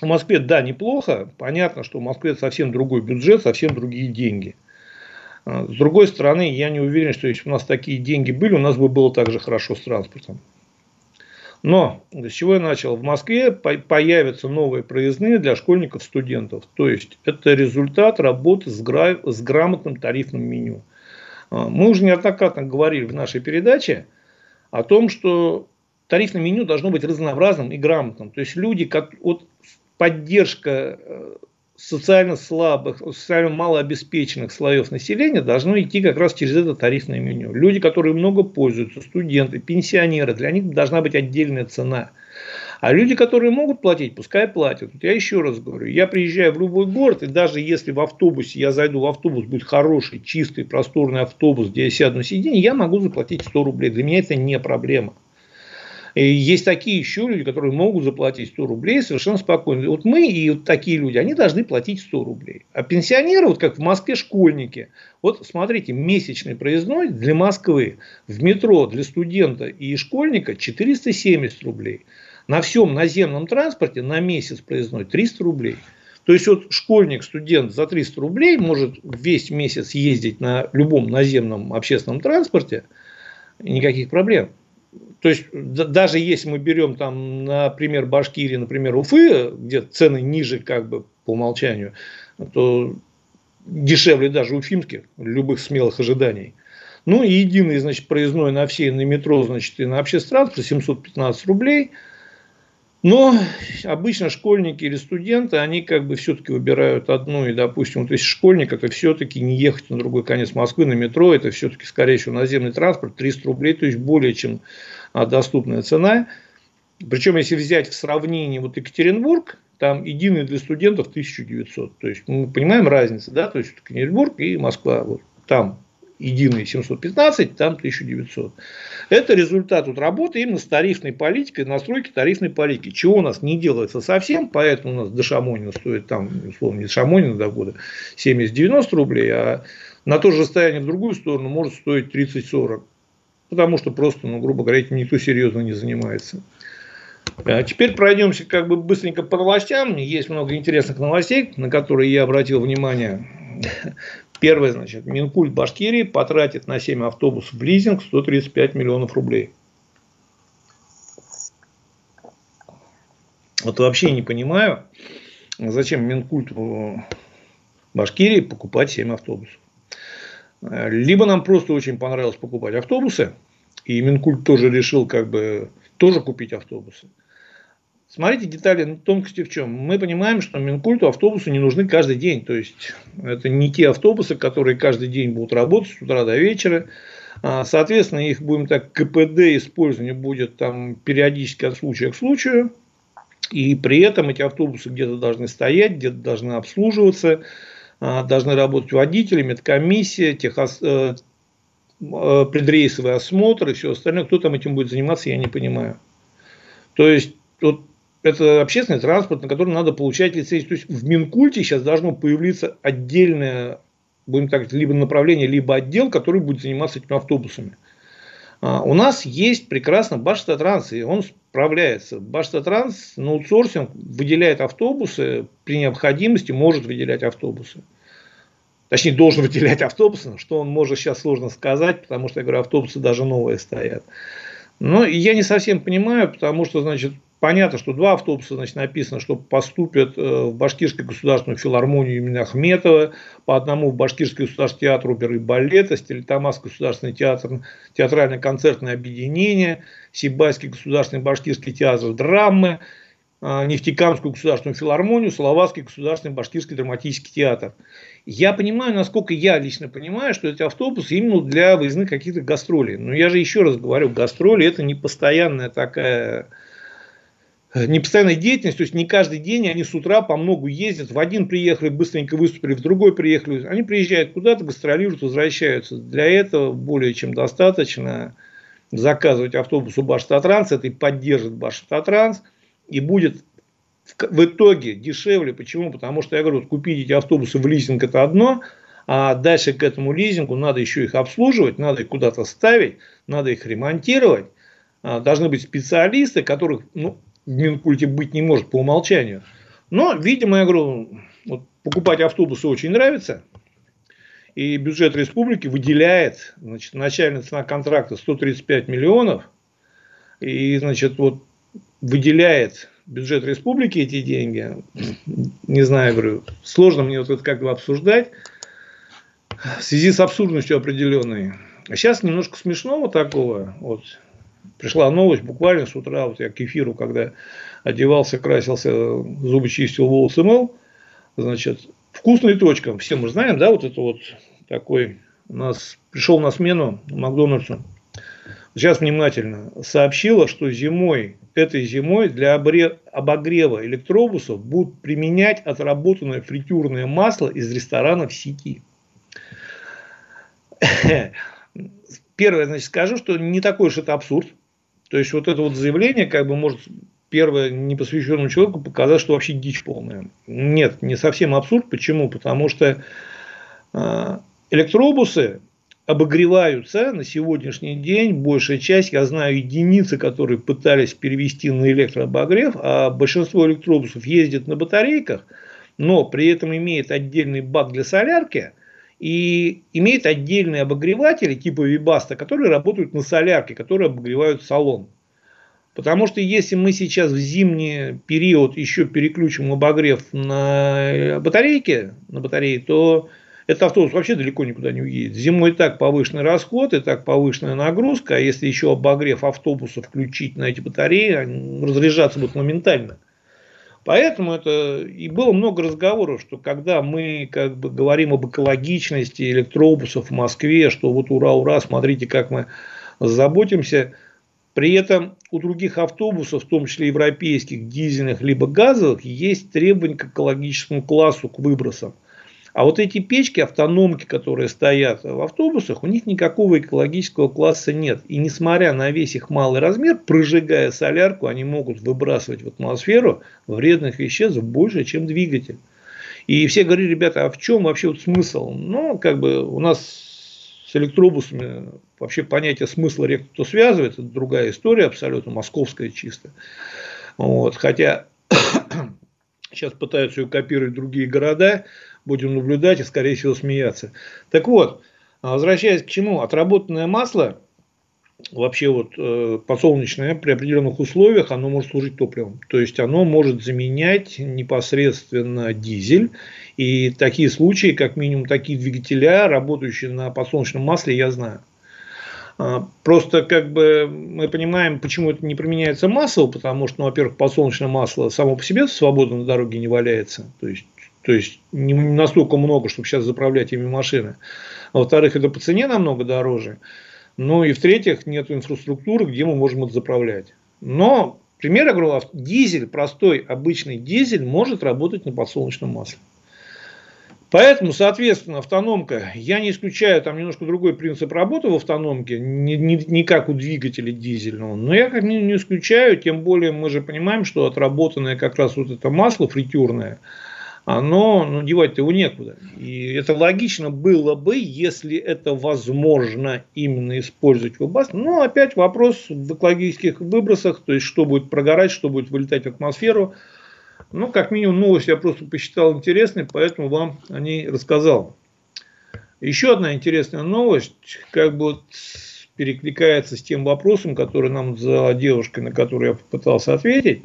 В Москве, да, неплохо. Понятно, что в Москве совсем другой бюджет, совсем другие деньги. А, с другой стороны, я не уверен, что если бы у нас такие деньги были, у нас бы было так же хорошо с транспортом. Но, с чего я начал? В Москве появятся новые проездные для школьников, студентов. То есть, это результат работы с, гра... с грамотным тарифным меню. А, мы уже неоднократно говорили в нашей передаче о том, что тарифное меню должно быть разнообразным и грамотным. То есть, люди, как, вот поддержка э, социально слабых, социально малообеспеченных слоев населения должно идти как раз через это тарифное меню. Люди, которые много пользуются, студенты, пенсионеры, для них должна быть отдельная цена. А люди, которые могут платить, пускай платят. Я еще раз говорю, я приезжаю в любой город, и даже если в автобусе, я зайду в автобус, будет хороший, чистый, просторный автобус, где я сяду на сиденье, я могу заплатить 100 рублей. Для меня это не проблема. Есть такие еще люди, которые могут заплатить 100 рублей совершенно спокойно. Вот мы и вот такие люди, они должны платить 100 рублей. А пенсионеры, вот как в Москве школьники, вот смотрите, месячный проездной для Москвы в метро для студента и школьника 470 рублей. На всем наземном транспорте на месяц проездной 300 рублей. То есть вот школьник, студент за 300 рублей может весь месяц ездить на любом наземном общественном транспорте, никаких проблем. То есть, даже если мы берем там, например, Башкирии, например, Уфы, где цены ниже как бы по умолчанию, то дешевле даже уфимских, любых смелых ожиданий. Ну и единый, значит, проездной на все, на метро, значит, и на общественный транспорт 715 рублей – но обычно школьники или студенты, они как бы все-таки выбирают одну. И, допустим, вот если школьник, это все-таки не ехать на другой конец Москвы на метро, это все-таки, скорее всего, наземный транспорт, 300 рублей, то есть более чем а, доступная цена. Причем, если взять в сравнении вот Екатеринбург, там единый для студентов 1900. То есть мы понимаем разницу, да, то есть Екатеринбург и Москва. Вот там единый 715, там 1900. Это результат вот работы именно с тарифной политикой, настройки тарифной политики. Чего у нас не делается совсем, поэтому у нас до Шамонина стоит там, условно, не Шамонина до года 70-90 рублей, а на то же расстояние в другую сторону может стоить 30-40. Потому что просто, ну, грубо говоря, этим никто серьезно не занимается. А теперь пройдемся как бы быстренько по новостям. Есть много интересных новостей, на которые я обратил внимание. Первое, значит, Минкульт Башкирии потратит на 7 автобусов в лизинг 135 миллионов рублей. Вот вообще не понимаю, зачем Минкульт Башкирии покупать 7 автобусов. Либо нам просто очень понравилось покупать автобусы, и Минкульт тоже решил как бы тоже купить автобусы. Смотрите детали, тонкости в чем. Мы понимаем, что Минкульту автобусы не нужны каждый день. То есть, это не те автобусы, которые каждый день будут работать с утра до вечера. А, соответственно, их будем так, КПД использования будет там периодически от случая к случаю. И при этом эти автобусы где-то должны стоять, где-то должны обслуживаться, а, должны работать водители, медкомиссия, техос... Э, э, предрейсовый осмотр и все остальное. Кто там этим будет заниматься, я не понимаю. То есть, вот это общественный транспорт, на который надо получать лицензию. То есть в Минкульте сейчас должно появиться отдельное, будем так либо направление, либо отдел, который будет заниматься этими автобусами. А, у нас есть прекрасно Баштатранс, и он справляется. Баштатранс на аутсорсинг выделяет автобусы, при необходимости может выделять автобусы. Точнее, должен выделять автобусы, что он может сейчас сложно сказать, потому что, я говорю, автобусы даже новые стоят. Но я не совсем понимаю, потому что, значит, Понятно, что два автобуса, значит, написано, что поступят э, в Башкирскую государственную филармонию имени Ахметова, по одному в Башкирский государственный театр оперы и балета, Стерлитамакский государственный театр, театральное концертное объединение, Сибайский государственный башкирский театр драмы, э, Нефтекамскую государственную филармонию, Словацкий государственный башкирский драматический театр. Я понимаю, насколько я лично понимаю, что эти автобусы именно для выездных каких-то гастролей. Но я же еще раз говорю, гастроли это не постоянная такая непостоянной деятельность, то есть не каждый день они с утра по многу ездят, в один приехали, быстренько выступили, в другой приехали, они приезжают куда-то, гастролируют, возвращаются. Для этого более чем достаточно заказывать автобус у Баштатранс, это и поддержит Баштатранс, и будет в итоге дешевле. Почему? Потому что, я говорю, купить эти автобусы в лизинг это одно, А дальше к этому лизингу надо еще их обслуживать, надо их куда-то ставить, надо их ремонтировать. А, должны быть специалисты, которых ну, в Минкульте быть не может по умолчанию. Но, видимо, я говорю, вот покупать автобусы очень нравится. И бюджет республики выделяет, значит, начальная цена контракта 135 миллионов. И, значит, вот выделяет бюджет республики эти деньги. Не знаю, говорю, сложно мне вот это как бы обсуждать в связи с абсурдностью определенной. А сейчас немножко смешного такого. Вот пришла новость буквально с утра, вот я к эфиру, когда одевался, красился, зубы чистил, волосы мыл. Значит, вкусный точка. Все мы знаем, да, вот это вот такой у нас пришел на смену Макдональдсу. Сейчас внимательно. Сообщила, что зимой, этой зимой для обогрева электробусов будут применять отработанное фритюрное масло из ресторанов сети. Первое, значит, скажу, что не такой уж это абсурд. То есть, вот это вот заявление, как бы, может, первое, непосвященному человеку показать, что вообще дичь полная. Нет, не совсем абсурд. Почему? Потому что а, электробусы обогреваются на сегодняшний день. Большая часть, я знаю единицы, которые пытались перевести на электрообогрев, а большинство электробусов ездит на батарейках, но при этом имеет отдельный бак для солярки – и имеет отдельные обогреватели типа Вибаста, которые работают на солярке, которые обогревают салон. Потому что если мы сейчас в зимний период еще переключим обогрев на батарейки, на батареи, то этот автобус вообще далеко никуда не уедет. Зимой и так повышенный расход, и так повышенная нагрузка, а если еще обогрев автобуса включить на эти батареи, они разряжаться будут моментально. Поэтому это и было много разговоров, что когда мы как бы говорим об экологичности электробусов в Москве, что вот ура, ура, смотрите, как мы заботимся. При этом у других автобусов, в том числе европейских, дизельных либо газовых, есть требования к экологическому классу, к выбросам. А вот эти печки, автономки, которые стоят в автобусах, у них никакого экологического класса нет. И несмотря на весь их малый размер, прожигая солярку, они могут выбрасывать в атмосферу вредных веществ больше, чем двигатель. И все говорили, ребята, а в чем вообще вот смысл? Ну, как бы у нас с электробусами вообще понятие смысла рек кто связывает, это другая история, абсолютно московская чисто. Вот, хотя сейчас пытаются ее копировать другие города, будем наблюдать и, скорее всего, смеяться. Так вот, возвращаясь к чему? Отработанное масло, вообще вот э, подсолнечное, при определенных условиях, оно может служить топливом. То есть, оно может заменять непосредственно дизель. И такие случаи, как минимум такие двигателя, работающие на подсолнечном масле, я знаю. А, просто как бы мы понимаем, почему это не применяется массово, потому что, ну, во-первых, подсолнечное масло само по себе свободно на дороге не валяется. То есть то есть не настолько много, чтобы сейчас заправлять ими машины. А во-вторых, это по цене намного дороже. Ну и в-третьих, нет инфраструктуры, где мы можем это заправлять. Но, пример, я говорю, дизель, простой обычный дизель может работать на подсолнечном масле. Поэтому, соответственно, автономка, я не исключаю, там немножко другой принцип работы в автономке, не, не, не как у двигателя дизельного, но я как не, не исключаю, тем более мы же понимаем, что отработанное как раз вот это масло фритюрное, оно, ну, девать-то его некуда. И это логично было бы, если это возможно именно использовать в УБАС. Но опять вопрос в экологических выбросах, то есть что будет прогорать, что будет вылетать в атмосферу. Ну, как минимум, новость я просто посчитал интересной, поэтому вам о ней рассказал. Еще одна интересная новость, как бы перекликается с тем вопросом, который нам задала девушка, на который я попытался ответить.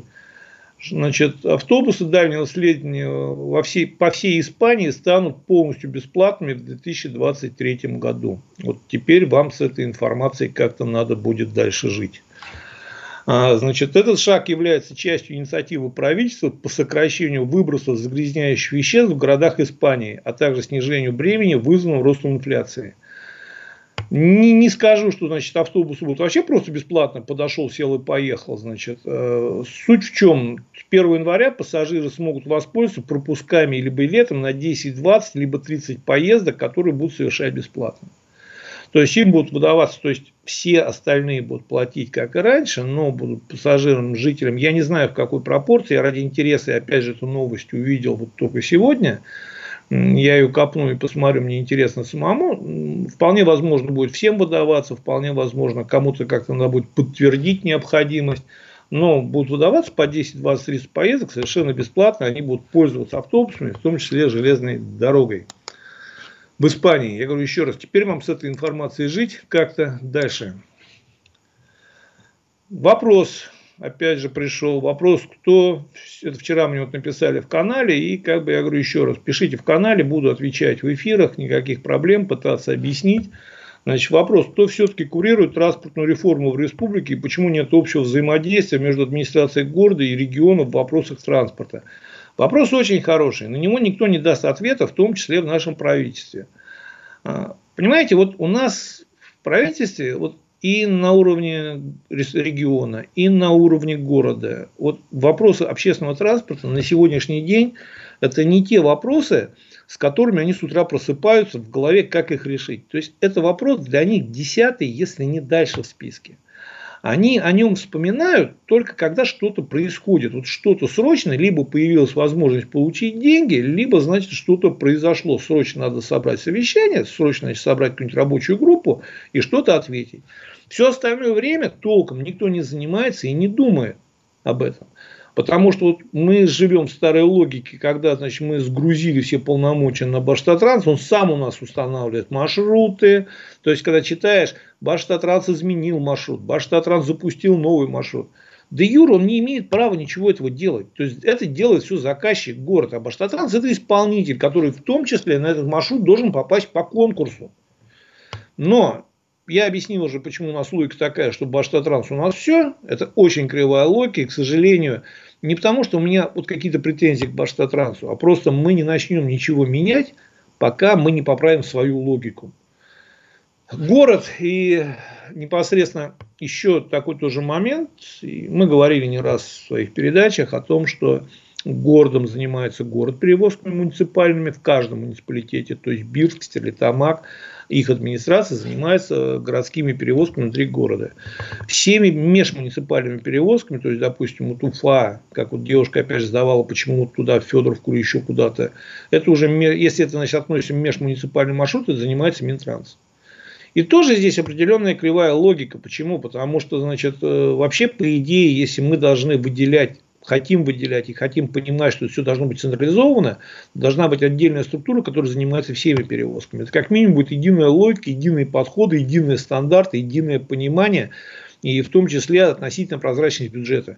Значит, автобусы дальнего следования во всей, по всей Испании станут полностью бесплатными в 2023 году. Вот теперь вам с этой информацией как-то надо будет дальше жить. А, значит, этот шаг является частью инициативы правительства по сокращению выбросов загрязняющих веществ в городах Испании, а также снижению бремени, вызванного ростом инфляции. Не, не скажу, что значит, автобусы будут вообще просто бесплатно. Подошел, сел и поехал. Значит. Э, суть в чем? С 1 января пассажиры смогут воспользоваться пропусками или билетом на 10, 20, либо 30 поездок, которые будут совершать бесплатно. То есть им будут выдаваться, то есть все остальные будут платить, как и раньше, но будут пассажирам, жителям, я не знаю в какой пропорции, я ради интереса, опять же эту новость увидел вот только сегодня, я ее копну и посмотрю, мне интересно самому, вполне возможно будет всем выдаваться, вполне возможно кому-то как-то надо будет подтвердить необходимость, но будут выдаваться по 10, 20, 30 поездок совершенно бесплатно, они будут пользоваться автобусами, в том числе железной дорогой. В Испании, я говорю еще раз, теперь вам с этой информацией жить как-то дальше. Вопрос, опять же, пришел. Вопрос, кто... Это вчера мне вот написали в канале. И, как бы, я говорю еще раз, пишите в канале, буду отвечать в эфирах, никаких проблем, пытаться объяснить. Значит, вопрос, кто все-таки курирует транспортную реформу в республике и почему нет общего взаимодействия между администрацией города и региона в вопросах транспорта? Вопрос очень хороший, на него никто не даст ответа, в том числе в нашем правительстве. А, понимаете, вот у нас в правительстве вот и на уровне региона, и на уровне города. Вот вопросы общественного транспорта на сегодняшний день – это не те вопросы, с которыми они с утра просыпаются в голове, как их решить. То есть, это вопрос для них десятый, если не дальше в списке они о нем вспоминают только когда что-то происходит. Вот что-то срочно, либо появилась возможность получить деньги, либо, значит, что-то произошло. Срочно надо собрать совещание, срочно значит, собрать какую-нибудь рабочую группу и что-то ответить. Все остальное время толком никто не занимается и не думает об этом. Потому что вот мы живем в старой логике, когда значит, мы сгрузили все полномочия на Баштатранс, он сам у нас устанавливает маршруты. То есть, когда читаешь, Баштатранс изменил маршрут, Баштатранс запустил новый маршрут. Да Юр, он не имеет права ничего этого делать. То есть, это делает все заказчик, город. А Баштатранс это исполнитель, который в том числе на этот маршрут должен попасть по конкурсу. Но я объяснил уже, почему у нас логика такая, что Баштатранс у нас все. Это очень кривая логика. И, к сожалению, не потому, что у меня вот какие-то претензии к Баштатрансу, а просто мы не начнем ничего менять, пока мы не поправим свою логику. Город и непосредственно еще такой тоже момент. Мы говорили не раз в своих передачах о том, что городом занимается город перевозками муниципальными в каждом муниципалитете, то есть Бирск, Стерлитамак, их администрация занимается городскими перевозками внутри города. Всеми межмуниципальными перевозками, то есть, допустим, вот Уфа, как вот девушка опять же задавала, почему туда, в Федоровку или еще куда-то, это уже, если это значит, относится к межмуниципальным маршрутам, это занимается Минтранс. И тоже здесь определенная кривая логика. Почему? Потому что, значит, э, вообще, по идее, если мы должны выделять хотим выделять и хотим понимать, что все должно быть централизовано, должна быть отдельная структура, которая занимается всеми перевозками. Это как минимум будет единая логика, единые подходы, единые стандарты, единое понимание, и в том числе относительно прозрачности бюджета.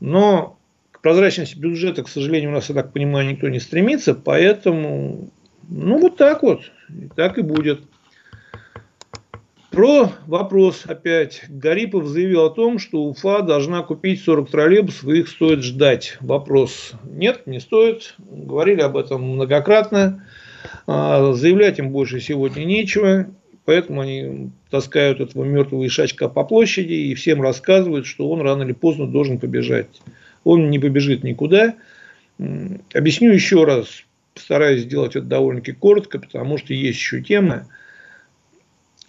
Но к прозрачности бюджета, к сожалению, у нас, я так понимаю, никто не стремится, поэтому, ну, вот так вот, так и будет. Про вопрос опять. Гарипов заявил о том, что Уфа должна купить 40 троллейбусов, и их стоит ждать. Вопрос. Нет, не стоит. Говорили об этом многократно. А, заявлять им больше сегодня нечего. Поэтому они таскают этого мертвого ишачка по площади и всем рассказывают, что он рано или поздно должен побежать. Он не побежит никуда. Объясню еще раз. Постараюсь сделать это довольно-таки коротко, потому что есть еще темы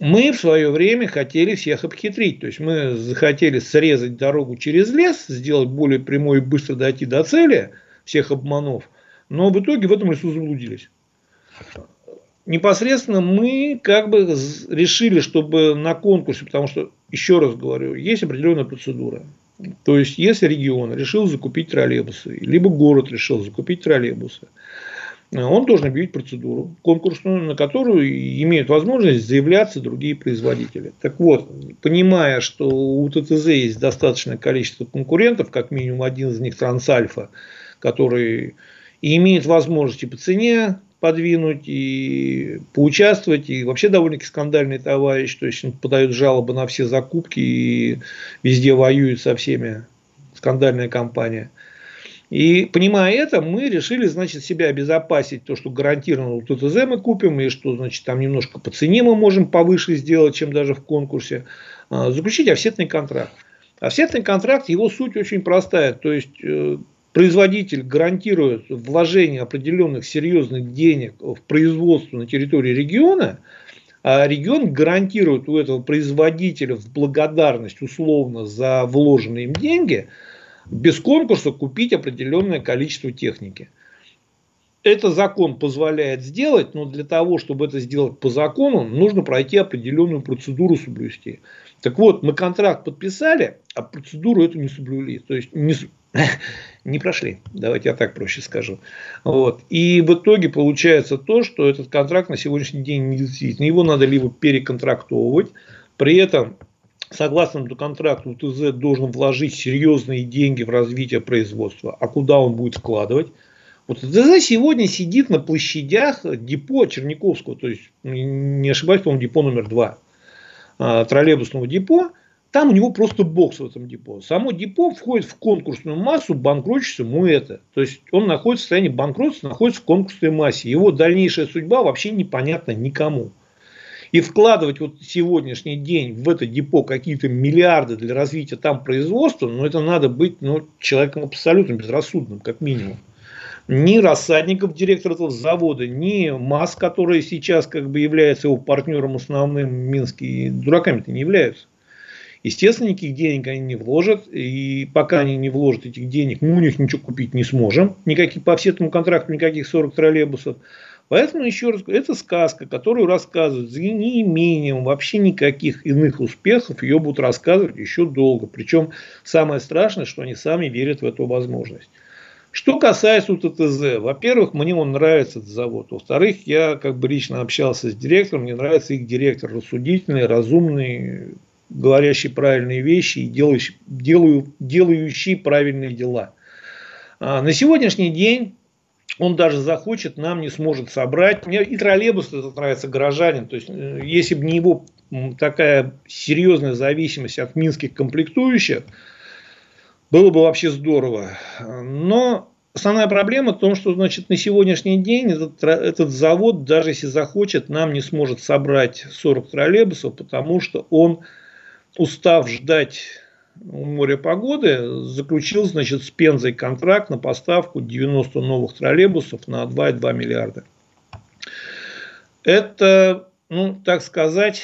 мы в свое время хотели всех обхитрить. То есть мы захотели срезать дорогу через лес, сделать более прямой и быстро дойти до цели, всех обманов. Но в итоге в этом лесу заблудились. Непосредственно мы как бы решили, чтобы на конкурсе, потому что, еще раз говорю, есть определенная процедура. То есть, если регион решил закупить троллейбусы, либо город решил закупить троллейбусы, он должен объявить процедуру конкурсную, на которую имеют возможность заявляться другие производители. Так вот, понимая, что у ТТЗ есть достаточное количество конкурентов, как минимум один из них Трансальфа, который и имеет возможности по цене подвинуть и поучаствовать, и вообще довольно-таки скандальный товарищ, то есть он подает жалобы на все закупки и везде воюет со всеми, скандальная компания – и понимая это, мы решили, значит, себя обезопасить, то, что гарантированно ТТЗ мы купим, и что, значит, там немножко по цене мы можем повыше сделать, чем даже в конкурсе, а, заключить офсетный контракт. Офсетный контракт, его суть очень простая, то есть э, производитель гарантирует вложение определенных серьезных денег в производство на территории региона, а регион гарантирует у этого производителя в благодарность условно за вложенные им деньги – без конкурса купить определенное количество техники. это закон позволяет сделать, но для того, чтобы это сделать по закону, нужно пройти определенную процедуру соблюсти. Так вот, мы контракт подписали, а процедуру эту не соблюли. То есть не, не прошли. Давайте я так проще скажу. Вот. И в итоге получается то, что этот контракт на сегодняшний день не действительно. Его надо либо переконтрактовывать, при этом согласно контракту ТЗ должен вложить серьезные деньги в развитие производства. А куда он будет вкладывать? Вот ТЗ сегодня сидит на площадях депо Черниковского, то есть, не ошибаюсь, по-моему, депо номер два а, троллейбусного депо, там у него просто бокс в этом депо. Само депо входит в конкурсную массу, банкротится ему это. То есть он находится в состоянии банкротства, находится в конкурсной массе. Его дальнейшая судьба вообще непонятна никому. И вкладывать вот сегодняшний день в это депо какие-то миллиарды для развития там производства, ну это надо быть ну, человеком абсолютно безрассудным, как минимум. Ни Рассадников, директор этого завода, ни МАС, который сейчас как бы является его партнером основным в Минске, дураками-то не являются. Естественно, никаких денег они не вложат. И пока они не вложат этих денег, мы у них ничего купить не сможем. Никаких, по всему контракту никаких 40 троллейбусов. Поэтому, еще раз говорю, это сказка, которую рассказывают за неимением вообще никаких иных успехов. Ее будут рассказывать еще долго. Причем самое страшное, что они сами верят в эту возможность. Что касается УТТЗ, во-первых, мне он нравится этот завод. Во-вторых, я как бы лично общался с директором, мне нравится их директор рассудительный, разумный, говорящий правильные вещи и делающий, делаю, делающий правильные дела. А на сегодняшний день он даже захочет, нам не сможет собрать. Мне и троллейбус это нравится горожанин. То есть, э, если бы не его такая серьезная зависимость от минских комплектующих, было бы вообще здорово. Но основная проблема в том, что значит, на сегодняшний день этот, этот завод, даже если захочет, нам не сможет собрать 40 троллейбусов, потому что он устав ждать у моря погоды, заключил значит, с Пензой контракт на поставку 90 новых троллейбусов на 2,2 миллиарда. Это, ну, так сказать,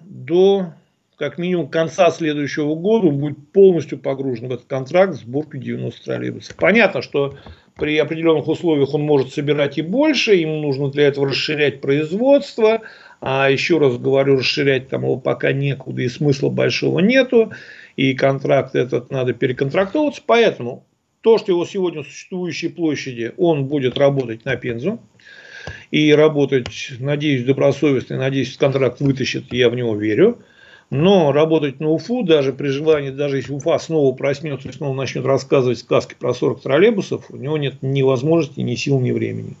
до как минимум конца следующего года будет полностью погружен в этот контракт сборку 90 троллейбусов. Понятно, что при определенных условиях он может собирать и больше, ему нужно для этого расширять производство, а еще раз говорю, расширять там его пока некуда и смысла большого нету. И контракт этот надо переконтрактовываться. Поэтому то, что его сегодня существующей площади, он будет работать на Пензу. И работать, надеюсь, добросовестно, надеюсь, контракт вытащит, я в него верю. Но работать на Уфу, даже при желании, даже если Уфа снова проснется и снова начнет рассказывать сказки про 40 троллейбусов, у него нет ни возможности, ни сил, ни времени.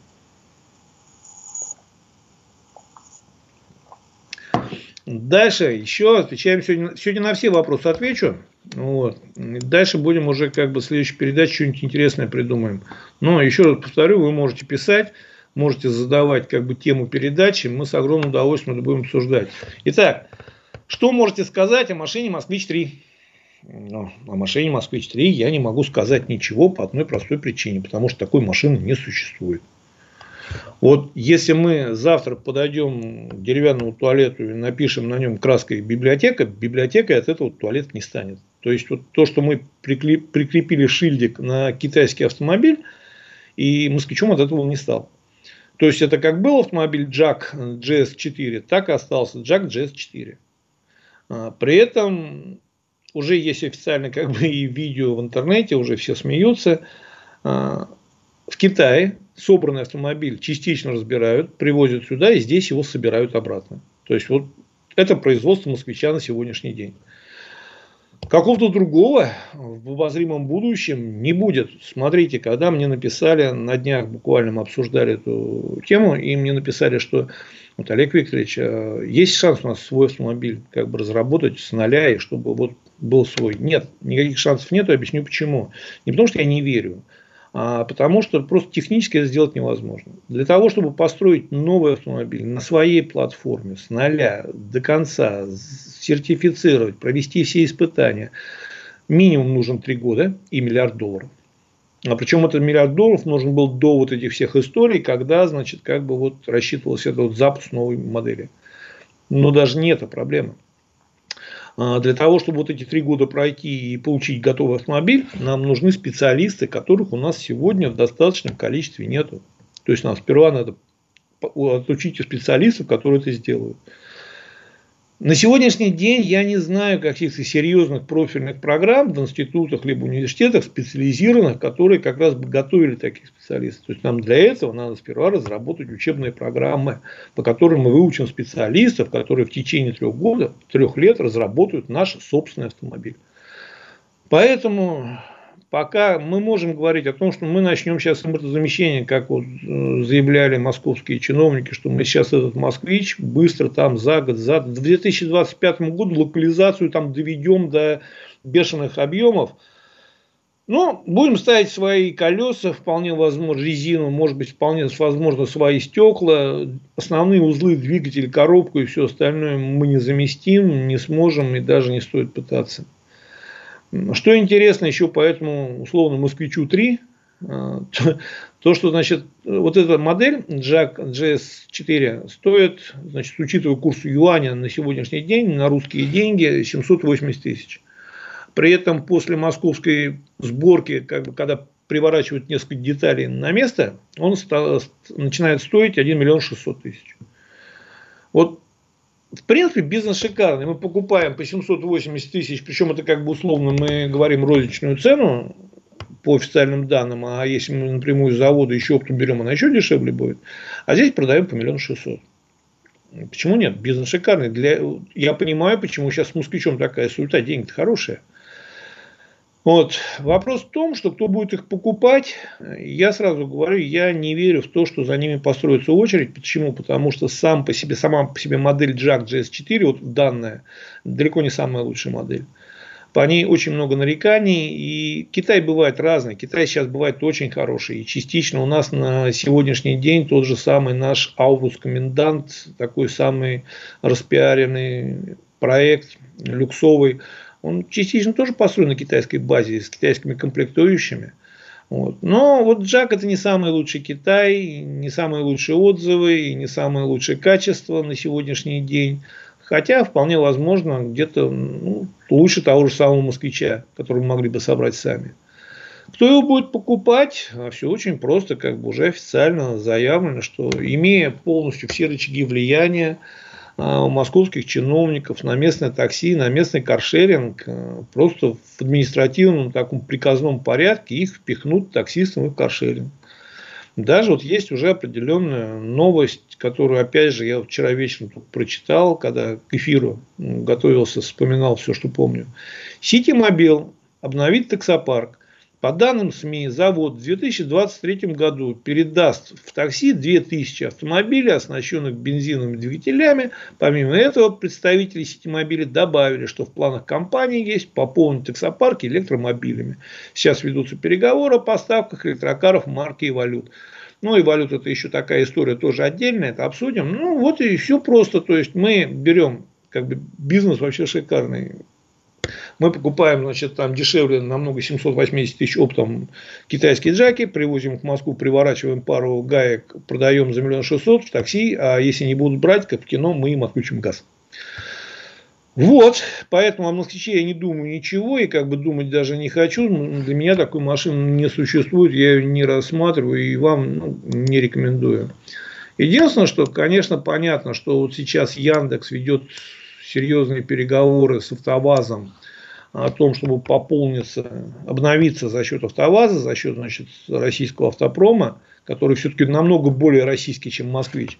Дальше еще отвечаем сегодня, сегодня на все вопросы отвечу. Вот. Дальше будем уже как бы в следующей передаче что-нибудь интересное придумаем. Но еще раз повторю, вы можете писать, можете задавать как бы тему передачи, мы с огромным удовольствием это будем обсуждать. Итак, что можете сказать о машине Москвич-3? Ну, о машине Москвич-3 я не могу сказать ничего по одной простой причине, потому что такой машины не существует. Вот если мы завтра подойдем к деревянному туалету и напишем на нем краской библиотека, библиотекой от этого туалет не станет. То есть вот то, что мы прикрепили шильдик на китайский автомобиль, и москвичом от этого не стал. То есть это как был автомобиль Jack GS4, так и остался Jack GS4. А, при этом уже есть официально как бы и видео в интернете, уже все смеются. В Китае собранный автомобиль частично разбирают, привозят сюда и здесь его собирают обратно. То есть вот это производство москвича на сегодняшний день. Какого-то другого в обозримом будущем не будет. Смотрите, когда мне написали, на днях буквально мы обсуждали эту тему, и мне написали, что вот, Олег Викторович, а есть шанс у нас свой автомобиль как бы разработать с нуля, и чтобы вот был свой. Нет, никаких шансов нет, объясню почему. Не потому, что я не верю, потому что просто технически это сделать невозможно. Для того, чтобы построить новый автомобиль на своей платформе с нуля до конца, сертифицировать, провести все испытания, минимум нужен 3 года и миллиард долларов. А причем этот миллиард долларов нужен был до вот этих всех историй, когда, значит, как бы вот рассчитывался этот вот запуск новой модели. Но даже не это проблема. А, для того, чтобы вот эти три года пройти и получить готовый автомобиль, нам нужны специалисты, которых у нас сегодня в достаточном количестве нету. То есть нам сперва надо отучить специалистов, которые это сделают. На сегодняшний день я не знаю каких-то серьезных профильных программ в институтах либо университетах специализированных, которые как раз бы готовили таких специалистов. То есть нам для этого надо сперва разработать учебные программы, по которым мы выучим специалистов, которые в течение трех, года, трех лет разработают наш собственный автомобиль. Поэтому пока мы можем говорить о том, что мы начнем сейчас импортозамещение, как вот э, заявляли московские чиновники, что мы сейчас этот москвич быстро там за год, за в 2025 году локализацию там доведем до бешеных объемов. Но будем ставить свои колеса, вполне возможно, резину, может быть, вполне возможно, свои стекла. Основные узлы, двигатель, коробку и все остальное мы не заместим, не сможем и даже не стоит пытаться. Что интересно еще по этому условно москвичу 3, а, то, что, значит, вот эта модель Jack GS4 стоит, значит, учитывая курс юаня на сегодняшний день, на русские деньги, 780 тысяч. При этом после московской сборки, как бы, когда приворачивают несколько деталей на место, он стал, начинает стоить 1 миллион 600 тысяч. Вот в принципе, бизнес шикарный. Мы покупаем по 780 тысяч, причем это как бы условно мы говорим розничную цену по официальным данным, а если мы напрямую с завода еще оптом берем, она еще дешевле будет. А здесь продаем по миллион шестьсот. Почему нет? Бизнес шикарный. Для... Я понимаю, почему сейчас с москвичом такая суета, деньги-то хорошие. Вот. Вопрос в том, что кто будет их покупать, я сразу говорю, я не верю в то, что за ними построится очередь. Почему? Потому что сам по себе, сама по себе модель Jack GS4, вот данная, далеко не самая лучшая модель. По ней очень много нареканий, и Китай бывает разный. Китай сейчас бывает очень хороший. И частично у нас на сегодняшний день тот же самый наш Аубус Комендант, такой самый распиаренный проект, люксовый, он частично тоже построен на китайской базе, с китайскими комплектующими. Вот. Но вот Джак это не самый лучший Китай, не самые лучшие отзывы не самое лучшее качество на сегодняшний день. Хотя вполне возможно где-то ну, лучше того же самого москвича, который мы могли бы собрать сами. Кто его будет покупать? А все очень просто, как бы уже официально заявлено, что имея полностью все рычаги влияния, у московских чиновников на местное такси, на местный каршеринг, э, просто в административном таком приказном порядке их впихнут таксистам и в каршеринг. Даже вот есть уже определенная новость, которую, опять же, я вчера вечером прочитал, когда к эфиру готовился, вспоминал все, что помню. Ситимобил обновит таксопарк. По данным СМИ, завод в 2023 году передаст в такси 2000 автомобилей, оснащенных бензиновыми двигателями. Помимо этого, представители сетимобилей добавили, что в планах компании есть пополнить таксопарки электромобилями. Сейчас ведутся переговоры о поставках электрокаров марки и валют. Ну и валюта это еще такая история тоже отдельная, это обсудим. Ну вот и все просто. То есть мы берем как бы бизнес вообще шикарный. Мы покупаем, значит, там дешевле намного 780 тысяч оптом китайские джаки, привозим в Москву, приворачиваем пару гаек, продаем за миллион шестьсот в такси, а если не будут брать, как в кино, мы им отключим газ. Вот, поэтому о москвиче я не думаю ничего и как бы думать даже не хочу. Для меня такой машины не существует, я ее не рассматриваю и вам ну, не рекомендую. Единственное, что, конечно, понятно, что вот сейчас Яндекс ведет серьезные переговоры с автовазом о том, чтобы пополниться, обновиться за счет автоваза, за счет значит, российского автопрома, который все-таки намного более российский, чем москвич.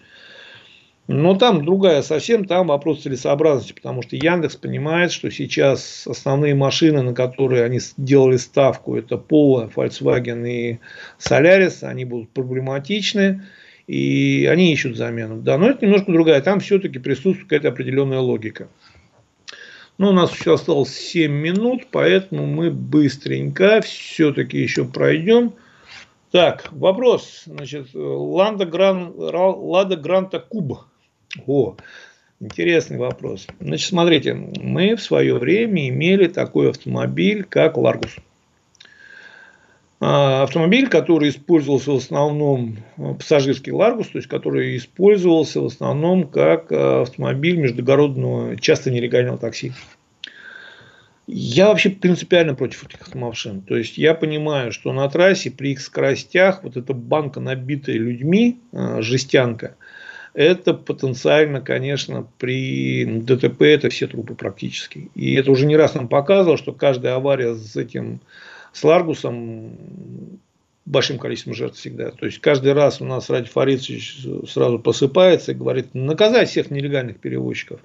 Но там другая совсем, там вопрос целесообразности, потому что Яндекс понимает, что сейчас основные машины, на которые они делали ставку, это Polo, Volkswagen и Solaris, они будут проблематичны, и они ищут замену. Да, но это немножко другая, там все-таки присутствует какая-то определенная логика. Но у нас еще осталось 7 минут, поэтому мы быстренько все-таки еще пройдем. Так, вопрос. Значит, Лада, Гран, Лада Гранта Куб. О, интересный вопрос. Значит, смотрите, мы в свое время имели такой автомобиль, как Ларгус. А, автомобиль, который использовался в основном э, пассажирский Ларгус, то есть который использовался в основном как э, автомобиль междугородного, часто нелегального такси. Я вообще принципиально против этих машин. То есть я понимаю, что на трассе при их скоростях вот эта банка, набитая людьми, жестянка, это потенциально, конечно, при ДТП это все трупы практически. И это уже не раз нам показывало, что каждая авария с этим, с Ларгусом большим количеством жертв всегда. То есть каждый раз у нас Ради Фаридович сразу посыпается и говорит, наказать всех нелегальных перевозчиков.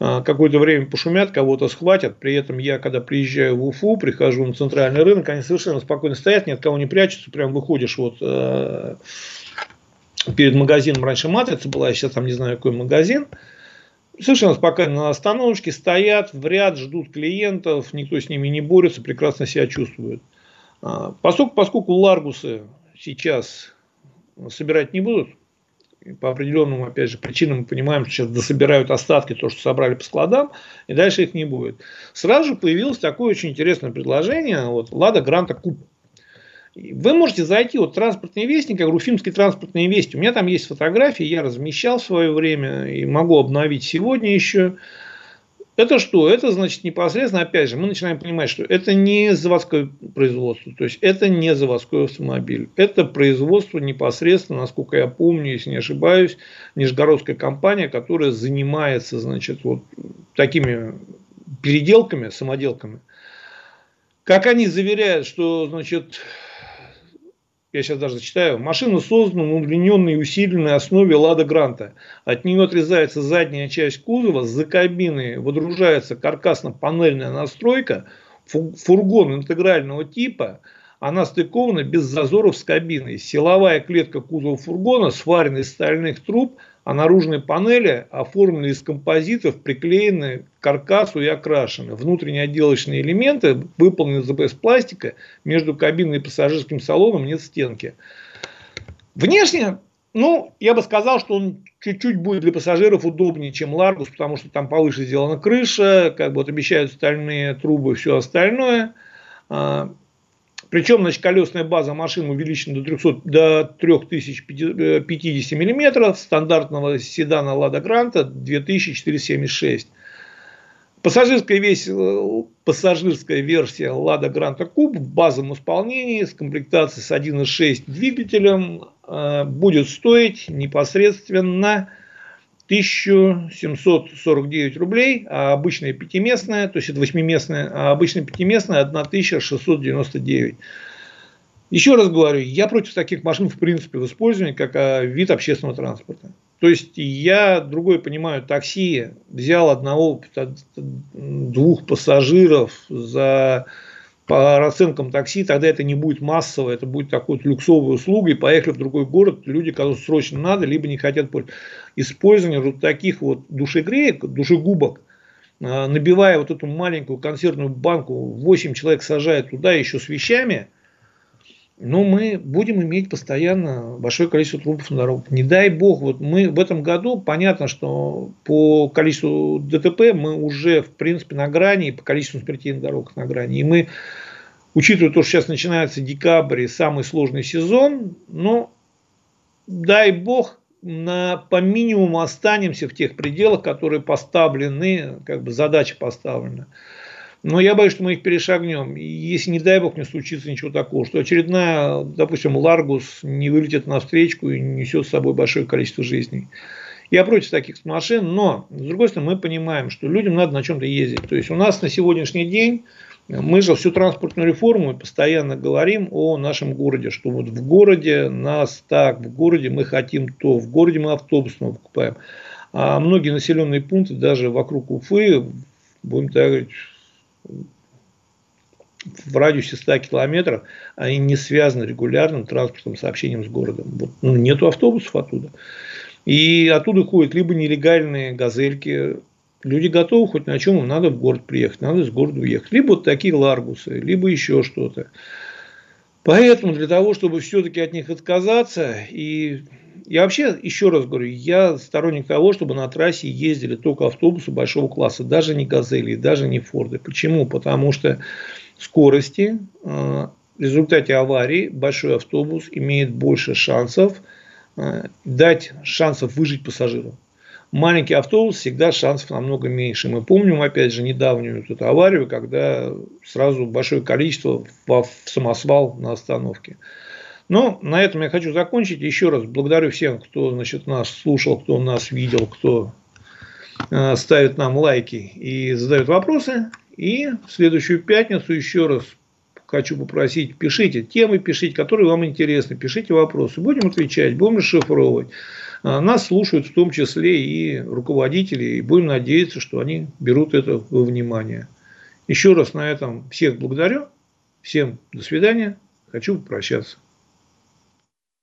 А, какое-то время пошумят, кого-то схватят. При этом я, когда приезжаю в Уфу, прихожу на центральный рынок, они совершенно спокойно стоят, ни от кого не прячутся. Прям выходишь вот э, перед магазином. Раньше Матрица была, я сейчас там не знаю, какой магазин. Совершенно спокойно на остановочке стоят в ряд, ждут клиентов, никто с ними не борется, прекрасно себя чувствуют. А, поскольку, поскольку Ларгусы сейчас собирать не будут, по определенным, опять же, причинам мы понимаем, что сейчас дособирают остатки, то, что собрали по складам, и дальше их не будет. Сразу же появилось такое очень интересное предложение, вот, Лада Гранта Куб. Вы можете зайти, вот транспортный вестник, я говорю, Уфимский транспортный вестник, у меня там есть фотографии, я размещал в свое время и могу обновить сегодня еще. Это что? Это значит непосредственно, опять же, мы начинаем понимать, что это не заводское производство, то есть это не заводской автомобиль, это производство непосредственно, насколько я помню, если не ошибаюсь, нижегородская компания, которая занимается, значит, вот такими переделками, самоделками. Как они заверяют, что, значит, я сейчас даже зачитаю, машина создана на удлиненной и усиленной основе Лада Гранта. От нее отрезается задняя часть кузова, за кабиной выдружается каркасно-панельная настройка, фургон интегрального типа, она стыкована без зазоров с кабиной. Силовая клетка кузова фургона сварена из стальных труб – а наружные панели оформлены из композитов, приклеены к каркасу и окрашены. Внутренние отделочные элементы выполнены из пластика, между кабиной и пассажирским салоном нет стенки. Внешне, ну, я бы сказал, что он чуть-чуть будет для пассажиров удобнее, чем Ларгус, потому что там повыше сделана крыша, как бы вот обещают стальные трубы, все остальное. Причем, значит, колесная база машин увеличена до, 300, до 3050 мм, стандартного седана Лада Гранта 2476. Пассажирская, весь, пассажирская версия Лада Гранта Куб в базовом исполнении с комплектацией с 1.6 двигателем э, будет стоить непосредственно 1749 рублей, а обычная пятиместная, то есть это восьмиместная, а обычная пятиместная 1699. Еще раз говорю, я против таких машин в принципе в использовании как а, вид общественного транспорта. То есть я другой понимаю, такси взял одного, двух пассажиров за по расценкам такси, тогда это не будет массово, это будет такой вот люксовой услугой. Поехали в другой город, люди, кому срочно надо, либо не хотят пользоваться. Использование вот таких вот душегреек, душегубок, а, набивая вот эту маленькую консервную банку, 8 человек сажает туда еще с вещами, но мы будем иметь постоянно большое количество трупов на дорогах. Не дай бог, вот мы в этом году, понятно, что по количеству ДТП мы уже, в принципе, на грани, по количеству смертей на дорогах на грани. И мы, учитывая то, что сейчас начинается декабрь самый сложный сезон, ну, дай бог, на, по минимуму останемся в тех пределах, которые поставлены, как бы задача поставлена. Но я боюсь, что мы их перешагнем. И если, не дай бог, не случится ничего такого, что очередная, допустим, Ларгус не вылетит на встречку и несет с собой большое количество жизней. Я против таких машин, но, с другой стороны, мы понимаем, что людям надо на чем-то ездить. То есть, у нас на сегодняшний день, мы же всю транспортную реформу постоянно говорим о нашем городе, что вот в городе нас так, в городе мы хотим то, в городе мы автобус покупаем. А многие населенные пункты, даже вокруг Уфы, будем так говорить, в радиусе 100 километров, они не связаны регулярным транспортным сообщением с городом. Вот, ну, нету автобусов оттуда. И оттуда ходят либо нелегальные газельки, люди готовы хоть на чем надо в город приехать, надо из города уехать. Либо вот такие ларгусы, либо еще что-то. Поэтому для того, чтобы все-таки от них отказаться и я вообще, еще раз говорю, я сторонник того, чтобы на трассе ездили только автобусы большого класса, даже не газели, даже не форды. Почему? Потому что скорости э, в результате аварии большой автобус имеет больше шансов э, дать шансов выжить пассажиру. Маленький автобус всегда шансов намного меньше. Мы помним, опять же, недавнюю эту аварию, когда сразу большое количество в самосвал на остановке. Но на этом я хочу закончить. Еще раз благодарю всем, кто значит, нас слушал, кто нас видел, кто э, ставит нам лайки и задает вопросы. И в следующую пятницу еще раз хочу попросить, пишите темы, пишите, которые вам интересны, пишите вопросы. Будем отвечать, будем расшифровывать. А, нас слушают в том числе и руководители, и будем надеяться, что они берут это во внимание. Еще раз на этом всех благодарю. Всем до свидания. Хочу попрощаться.